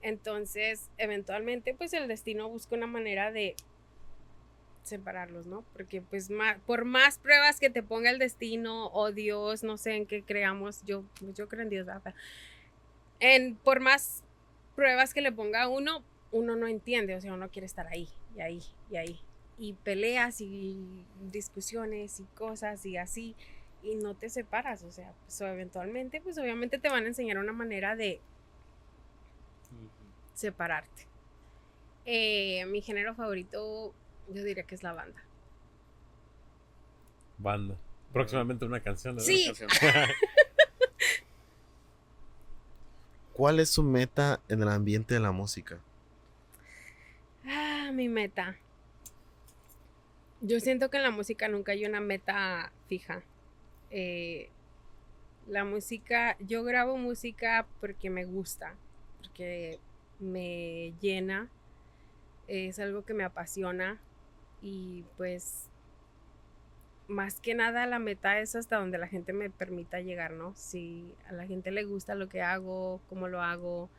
Speaker 1: Entonces, eventualmente, pues el destino busca una manera de separarlos, ¿no? Porque pues ma- por más pruebas que te ponga el destino o Dios, no sé en qué creamos, yo, yo creo en Dios, en, por más pruebas que le ponga a uno, uno no entiende, o sea, uno quiere estar ahí y ahí y ahí. Y peleas y discusiones y cosas y así, y no te separas, o sea, pues eventualmente, pues obviamente te van a enseñar una manera de separarte. Eh, mi género favorito, yo diría que es la banda.
Speaker 3: Banda. Próximamente una canción. ¿verdad?
Speaker 1: Sí.
Speaker 7: ¿Cuál es su meta en el ambiente de la música?
Speaker 1: Ah, mi meta. Yo siento que en la música nunca hay una meta fija. Eh, la música, yo grabo música porque me gusta, porque me llena, es algo que me apasiona y pues más que nada la meta es hasta donde la gente me permita llegar, ¿no? Si a la gente le gusta lo que hago, cómo lo hago,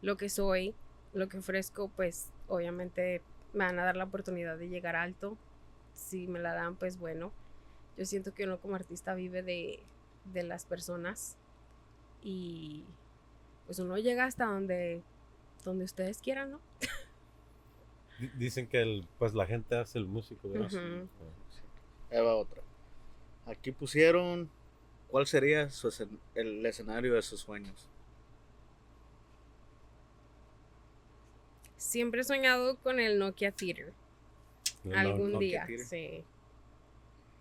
Speaker 1: lo que soy, lo que ofrezco, pues obviamente me van a dar la oportunidad de llegar alto. Si me la dan, pues bueno. Yo siento que uno como artista vive de, de las personas y pues uno llega hasta donde, donde ustedes quieran, ¿no?
Speaker 3: Di- Dicen que el, pues la gente hace el músico, ¿verdad?
Speaker 1: Ujú.
Speaker 5: Ahí va otra. Aquí pusieron cuál sería su escen- el escenario de sus sueños.
Speaker 1: Siempre he soñado con el Nokia Theater.
Speaker 3: El
Speaker 1: Algún
Speaker 3: Nokia.
Speaker 1: día,
Speaker 5: Theater.
Speaker 1: sí.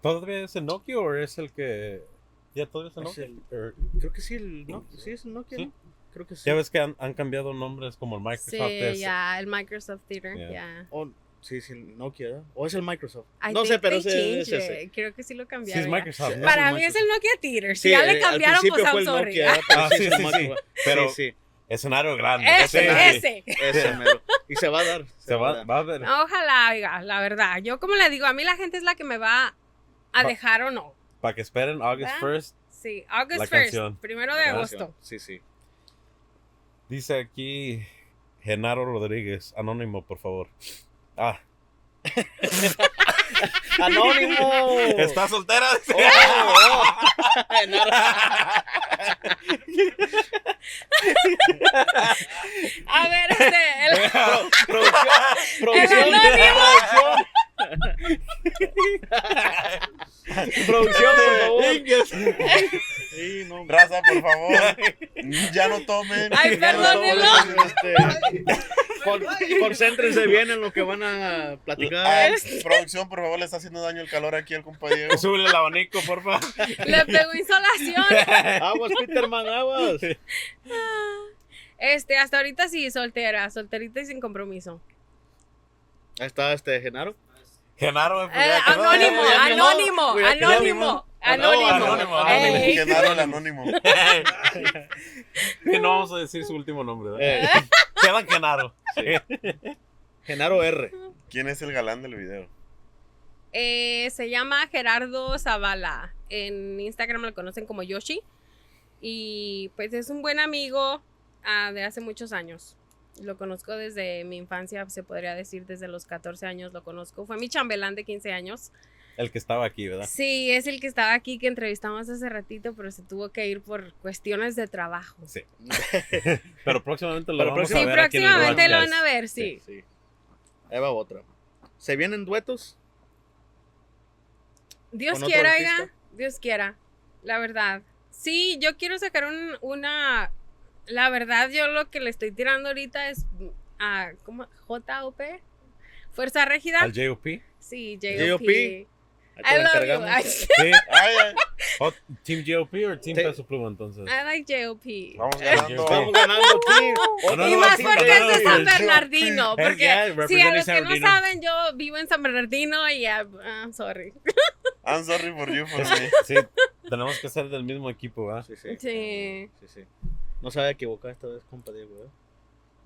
Speaker 3: ¿Todavía es el Nokia o es el que... Ya todavía es el
Speaker 5: Es
Speaker 3: Nokia?
Speaker 5: el-
Speaker 3: Or-
Speaker 5: Creo que sí, el no, sí es el Nokia,
Speaker 3: ¿Sí?
Speaker 5: ¿no? Creo que sí.
Speaker 3: Ya ves que han, han cambiado nombres como el Microsoft.
Speaker 1: Sí,
Speaker 3: es-
Speaker 1: ya, el Microsoft Theater,
Speaker 3: Yeah.
Speaker 1: ya.
Speaker 5: O- sí, sí, el Nokia, ¿verdad? O es el Microsoft.
Speaker 1: I
Speaker 5: no sé, pero es
Speaker 1: changed
Speaker 5: ese.
Speaker 1: Creo que sí lo
Speaker 3: Sí,
Speaker 1: cambiaron.
Speaker 3: es
Speaker 1: ya.
Speaker 3: Microsoft. ¿no?
Speaker 1: Para
Speaker 5: el
Speaker 1: mí es el Nokia Theater. Si
Speaker 5: Sí,
Speaker 1: ya le
Speaker 5: eh,
Speaker 1: cambiaron, pues I'm sorry.
Speaker 5: Nokia. Pero
Speaker 3: Ah,
Speaker 5: sí,
Speaker 3: sí,
Speaker 5: es el
Speaker 3: sí, sí. Escenario grande.
Speaker 1: Ese, ese.
Speaker 5: sí, ese mero. Y se va a dar.
Speaker 3: Se va, va a ver.
Speaker 1: Ojalá, oiga, la verdad. Yo como le digo, a mí la gente es la que me va a dejar o no.
Speaker 3: Para que esperen August
Speaker 1: ¿Va?
Speaker 3: 1st.
Speaker 1: Sí, August
Speaker 3: La
Speaker 1: 1st,
Speaker 3: canción.
Speaker 1: primero de
Speaker 3: La
Speaker 1: agosto.
Speaker 5: Sí, sí.
Speaker 3: Dice aquí Genaro Rodríguez. Anónimo, por favor. Ah,
Speaker 5: ¡Anónimo!
Speaker 3: ¿está soltera?
Speaker 5: Oh, oh.
Speaker 1: A ver, este, el-
Speaker 5: Producción, producción,
Speaker 1: El anónimo.
Speaker 5: producción, por favor. Sí, no,
Speaker 7: Raza, por favor. Ya no tomen.
Speaker 1: Ay,
Speaker 7: no
Speaker 1: perdónenlo.
Speaker 7: tomen.
Speaker 5: Este, con- concéntrense bien en lo que van a
Speaker 7: Ah,
Speaker 5: platicar.
Speaker 7: producción, por favor, le está haciendo daño el calor aquí al compañero.
Speaker 3: Súbele el abanico, porfa.
Speaker 1: le pegó insolación.
Speaker 5: Aguas, Peterman, aguas.
Speaker 1: Este, hasta ahorita sí, soltera, solterita y sin compromiso.
Speaker 5: Ahí está este Genaro.
Speaker 3: Genaro,
Speaker 1: Eh,
Speaker 3: ya quedó.
Speaker 1: anónimo, anónimo,
Speaker 5: ya,
Speaker 1: anónimo,
Speaker 5: ya,
Speaker 1: anónimo.
Speaker 3: anónimo,
Speaker 1: Ey.
Speaker 3: anónimo.
Speaker 7: Genaro el anónimo.
Speaker 3: Y no vamos a decir su último nombre, ¿verdad?
Speaker 5: Eh,
Speaker 3: Queda Genaro.
Speaker 5: Genaro R.
Speaker 7: ¿Quién es el galán del video?
Speaker 1: Eh, se llama Gerardo Zavala. En Instagram lo conocen como Yoshi. Y pues es un buen amigo ah, de hace muchos años. Lo conozco desde mi infancia, se podría decir desde los 14 años lo conozco. Fue mi chambelán de 15 años.
Speaker 3: El que estaba aquí, ¿verdad?
Speaker 1: Sí, es el que estaba aquí que entrevistamos hace ratito, pero se tuvo que ir por cuestiones de trabajo.
Speaker 3: Sí. Pero próximamente lo
Speaker 5: Pero
Speaker 3: vamos
Speaker 1: Sí,
Speaker 3: a ver aquí en el
Speaker 1: próximamente lo van a ver, sí.
Speaker 5: sí. Ahí va otra. ¿Se vienen duetos?
Speaker 1: Dios
Speaker 5: ¿Con otro
Speaker 1: quiera, oiga, Dios quiera, la verdad. Sí, yo quiero sacar un- una, la verdad, yo lo que le estoy tirando ahorita es a, ¿cómo? JOP, Fuerza Régida.
Speaker 3: Al JOP.
Speaker 1: Sí,
Speaker 5: JOP.
Speaker 1: JOP. I love you. I,
Speaker 3: Sí. Oh, ¿Team GOP o Team. Peso Pluma entonces?
Speaker 1: I like JOP.
Speaker 7: vamos ganando.
Speaker 5: Estamos ganando, Team.
Speaker 3: No,
Speaker 1: Y
Speaker 3: no,
Speaker 1: más porque es de San
Speaker 3: no,
Speaker 1: Bernardino. Porque
Speaker 3: yeah,
Speaker 1: sí, a los que no saben, yo vivo en San Bernardino y ah, ah, sorry.
Speaker 7: I'm sorry for you, for me.
Speaker 3: Sí, tenemos que ser del mismo equipo, ¿verdad?
Speaker 5: Sí, sí.
Speaker 1: Sí.
Speaker 5: Sí, sí. No sabe equivocar esta vez, compa Diego, ¿eh?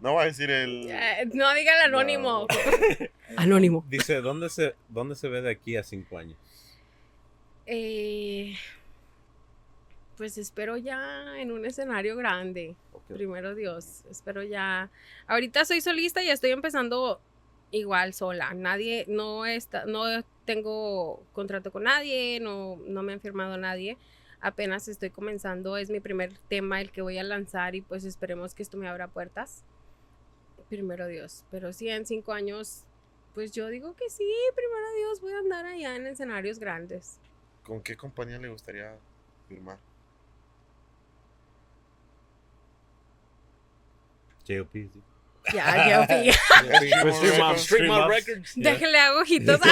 Speaker 7: No va a decir el.
Speaker 1: Eh, no diga el anónimo. Anónimo.
Speaker 3: Dice, ¿dónde se, ¿dónde se ve de aquí a cinco años?
Speaker 1: Eh, pues espero ya en un escenario grande. Primero Dios, espero ya. Ahorita soy solista y estoy empezando igual sola. Nadie, no está, no tengo contrato con nadie, no, no me han firmado nadie. Apenas estoy comenzando, es mi primer tema el que voy a lanzar y pues esperemos que esto me abra puertas. Primero Dios, pero sí en cinco años, pues yo digo que sí, primero Dios voy a andar allá en escenarios grandes.
Speaker 7: ¿Con qué compañía le gustaría firmar?
Speaker 3: JOP, sí.
Speaker 1: Ya,
Speaker 3: Up
Speaker 5: Up. Records.
Speaker 1: Hago ojitos.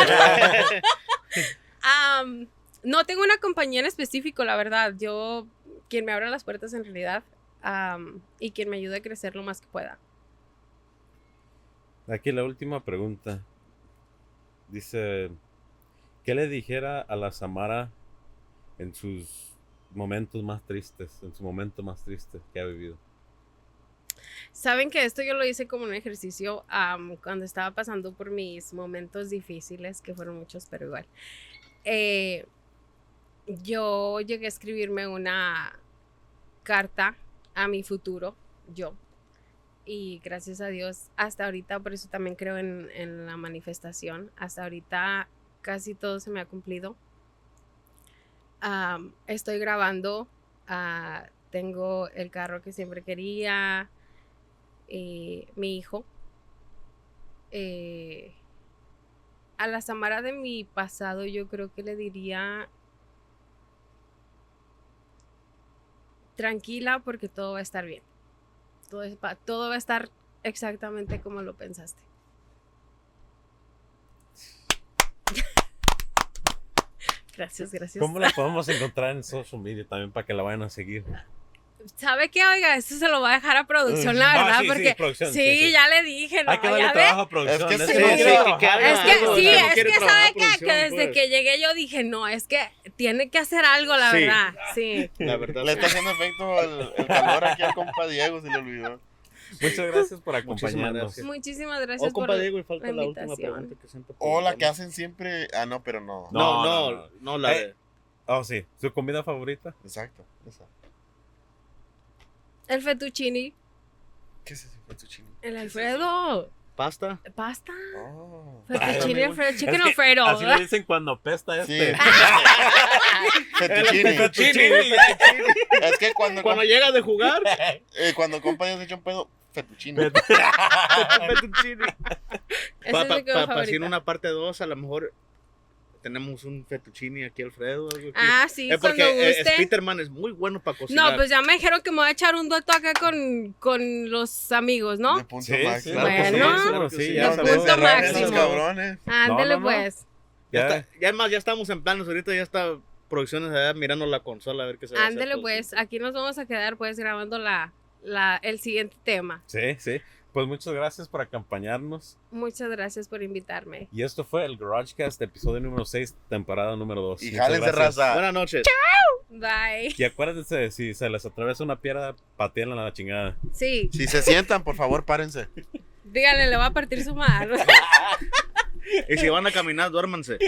Speaker 1: Am, no tengo una compañía en específico, la verdad. Yo, quien me abra las puertas en realidad am, y quien me ayude a crecer lo más que pueda.
Speaker 3: Aquí la última pregunta. Dice, ¿qué le dijera a la Samara en sus momentos más tristes, en su momento más triste que ha vivido?
Speaker 1: Saben que esto yo lo hice como un ejercicio cuando estaba pasando por mis momentos difíciles, que fueron muchos, pero igual. Eh, yo llegué a escribirme una carta a mi futuro, yo. Y gracias a Dios, hasta ahorita, por eso también creo en, en la manifestación, hasta ahorita casi todo se me ha cumplido. Estoy grabando, ah, tengo el carro que siempre quería, eh, mi hijo. Eh, a la Samara de mi pasado yo creo que le diría tranquila porque todo va a estar bien. Todo, es todo va a estar exactamente como lo pensaste. Gracias, gracias.
Speaker 3: ¿Cómo la podemos encontrar en social media también para que la vayan a seguir?
Speaker 1: ¿Sabe qué? Oiga, esto se lo va a dejar a producción,
Speaker 3: Mm.
Speaker 1: la
Speaker 3: Ah,
Speaker 1: verdad,
Speaker 3: sí, sí,
Speaker 1: porque sí,
Speaker 3: sí, sí.
Speaker 1: ya le dije, no,
Speaker 3: Hay que darle
Speaker 1: ya ve.
Speaker 3: trabajo a producción.
Speaker 7: Es que sí,
Speaker 1: Es que sabe que, que desde
Speaker 5: pues.
Speaker 1: que llegué yo dije, no, es que tiene que hacer algo, la
Speaker 5: Sí.
Speaker 1: verdad. Sí.
Speaker 5: La verdad.
Speaker 7: Le está haciendo efecto el, el calor aquí al compa Diego, se le olvidó.
Speaker 3: Muchas gracias por
Speaker 5: Muchísimas
Speaker 3: acompañarnos.
Speaker 5: gracias.
Speaker 1: Muchísimas gracias
Speaker 5: Oh, compa
Speaker 1: por
Speaker 5: Diego, y falta
Speaker 1: la
Speaker 5: la última pregunta que siempre
Speaker 7: O la que hacen siempre. Ah, no, pero no.
Speaker 5: No,
Speaker 3: No,
Speaker 5: no,
Speaker 3: no,
Speaker 5: no, la
Speaker 3: Eh.
Speaker 5: de.
Speaker 3: Oh, sí. ¿Su comida favorita?
Speaker 7: Exacto. Esa.
Speaker 1: El fettuccini,
Speaker 7: ¿Qué es ese fettuccine?
Speaker 1: el Alfredo,
Speaker 5: ¿Pasta?
Speaker 1: pasta,
Speaker 7: Oh.
Speaker 1: fettuccini Alfredo, chicken
Speaker 3: Es que
Speaker 1: Alfredo.
Speaker 3: Así le dicen cuando pesta
Speaker 7: Sí.
Speaker 3: este.
Speaker 7: fettuccine.
Speaker 3: Fettuccine.
Speaker 7: Es que cuando,
Speaker 5: Cuando llega de jugar,
Speaker 7: eh, cuando compa Diego se echa un pedo, fettuccine.
Speaker 5: fettuccine.
Speaker 1: Ese
Speaker 5: Pa-
Speaker 1: es
Speaker 5: pa- pa- Para una parte 2, a lo mejor tenemos un fettuccine aquí, Alfredo. Algo aquí.
Speaker 1: Ah, sí,
Speaker 5: Eh, porque
Speaker 1: cuando
Speaker 5: eh,
Speaker 1: guste.
Speaker 5: Spiderman es muy bueno para cocinar.
Speaker 1: No, pues ya me dijeron que me voy a echar un dueto acá con, con los amigos, ¿no?
Speaker 7: De punto
Speaker 3: Sí,
Speaker 7: max.
Speaker 3: sí,
Speaker 7: claro que sí.
Speaker 1: Bueno.
Speaker 3: claro que sí, ya
Speaker 1: de punto máximo.
Speaker 7: cabrones.
Speaker 1: Ándele
Speaker 3: no, no.
Speaker 1: pues.
Speaker 5: Ya,
Speaker 3: Ya.
Speaker 5: está, ya más, ya estamos en planos. Ahorita ya está producciones allá mirando la consola a ver qué se va todo
Speaker 1: pues. Aquí nos vamos a quedar pues grabando la, la, el siguiente tema.
Speaker 3: Sí, sí. Pues muchas gracias por acompañarnos.
Speaker 1: Muchas gracias por invitarme.
Speaker 3: Y esto fue el GarageCast, episodio número 6, temporada número 2.
Speaker 7: Y jálense raza.
Speaker 5: Buenas noches.
Speaker 1: Bye.
Speaker 3: Y acuérdense, si se les atraviesa una piedra, patearla a la chingada.
Speaker 1: Sí,
Speaker 7: Si se sientan, por favor, párense.
Speaker 1: díganle, le va a partir su mano.
Speaker 5: Y si van a caminar, duérmanse.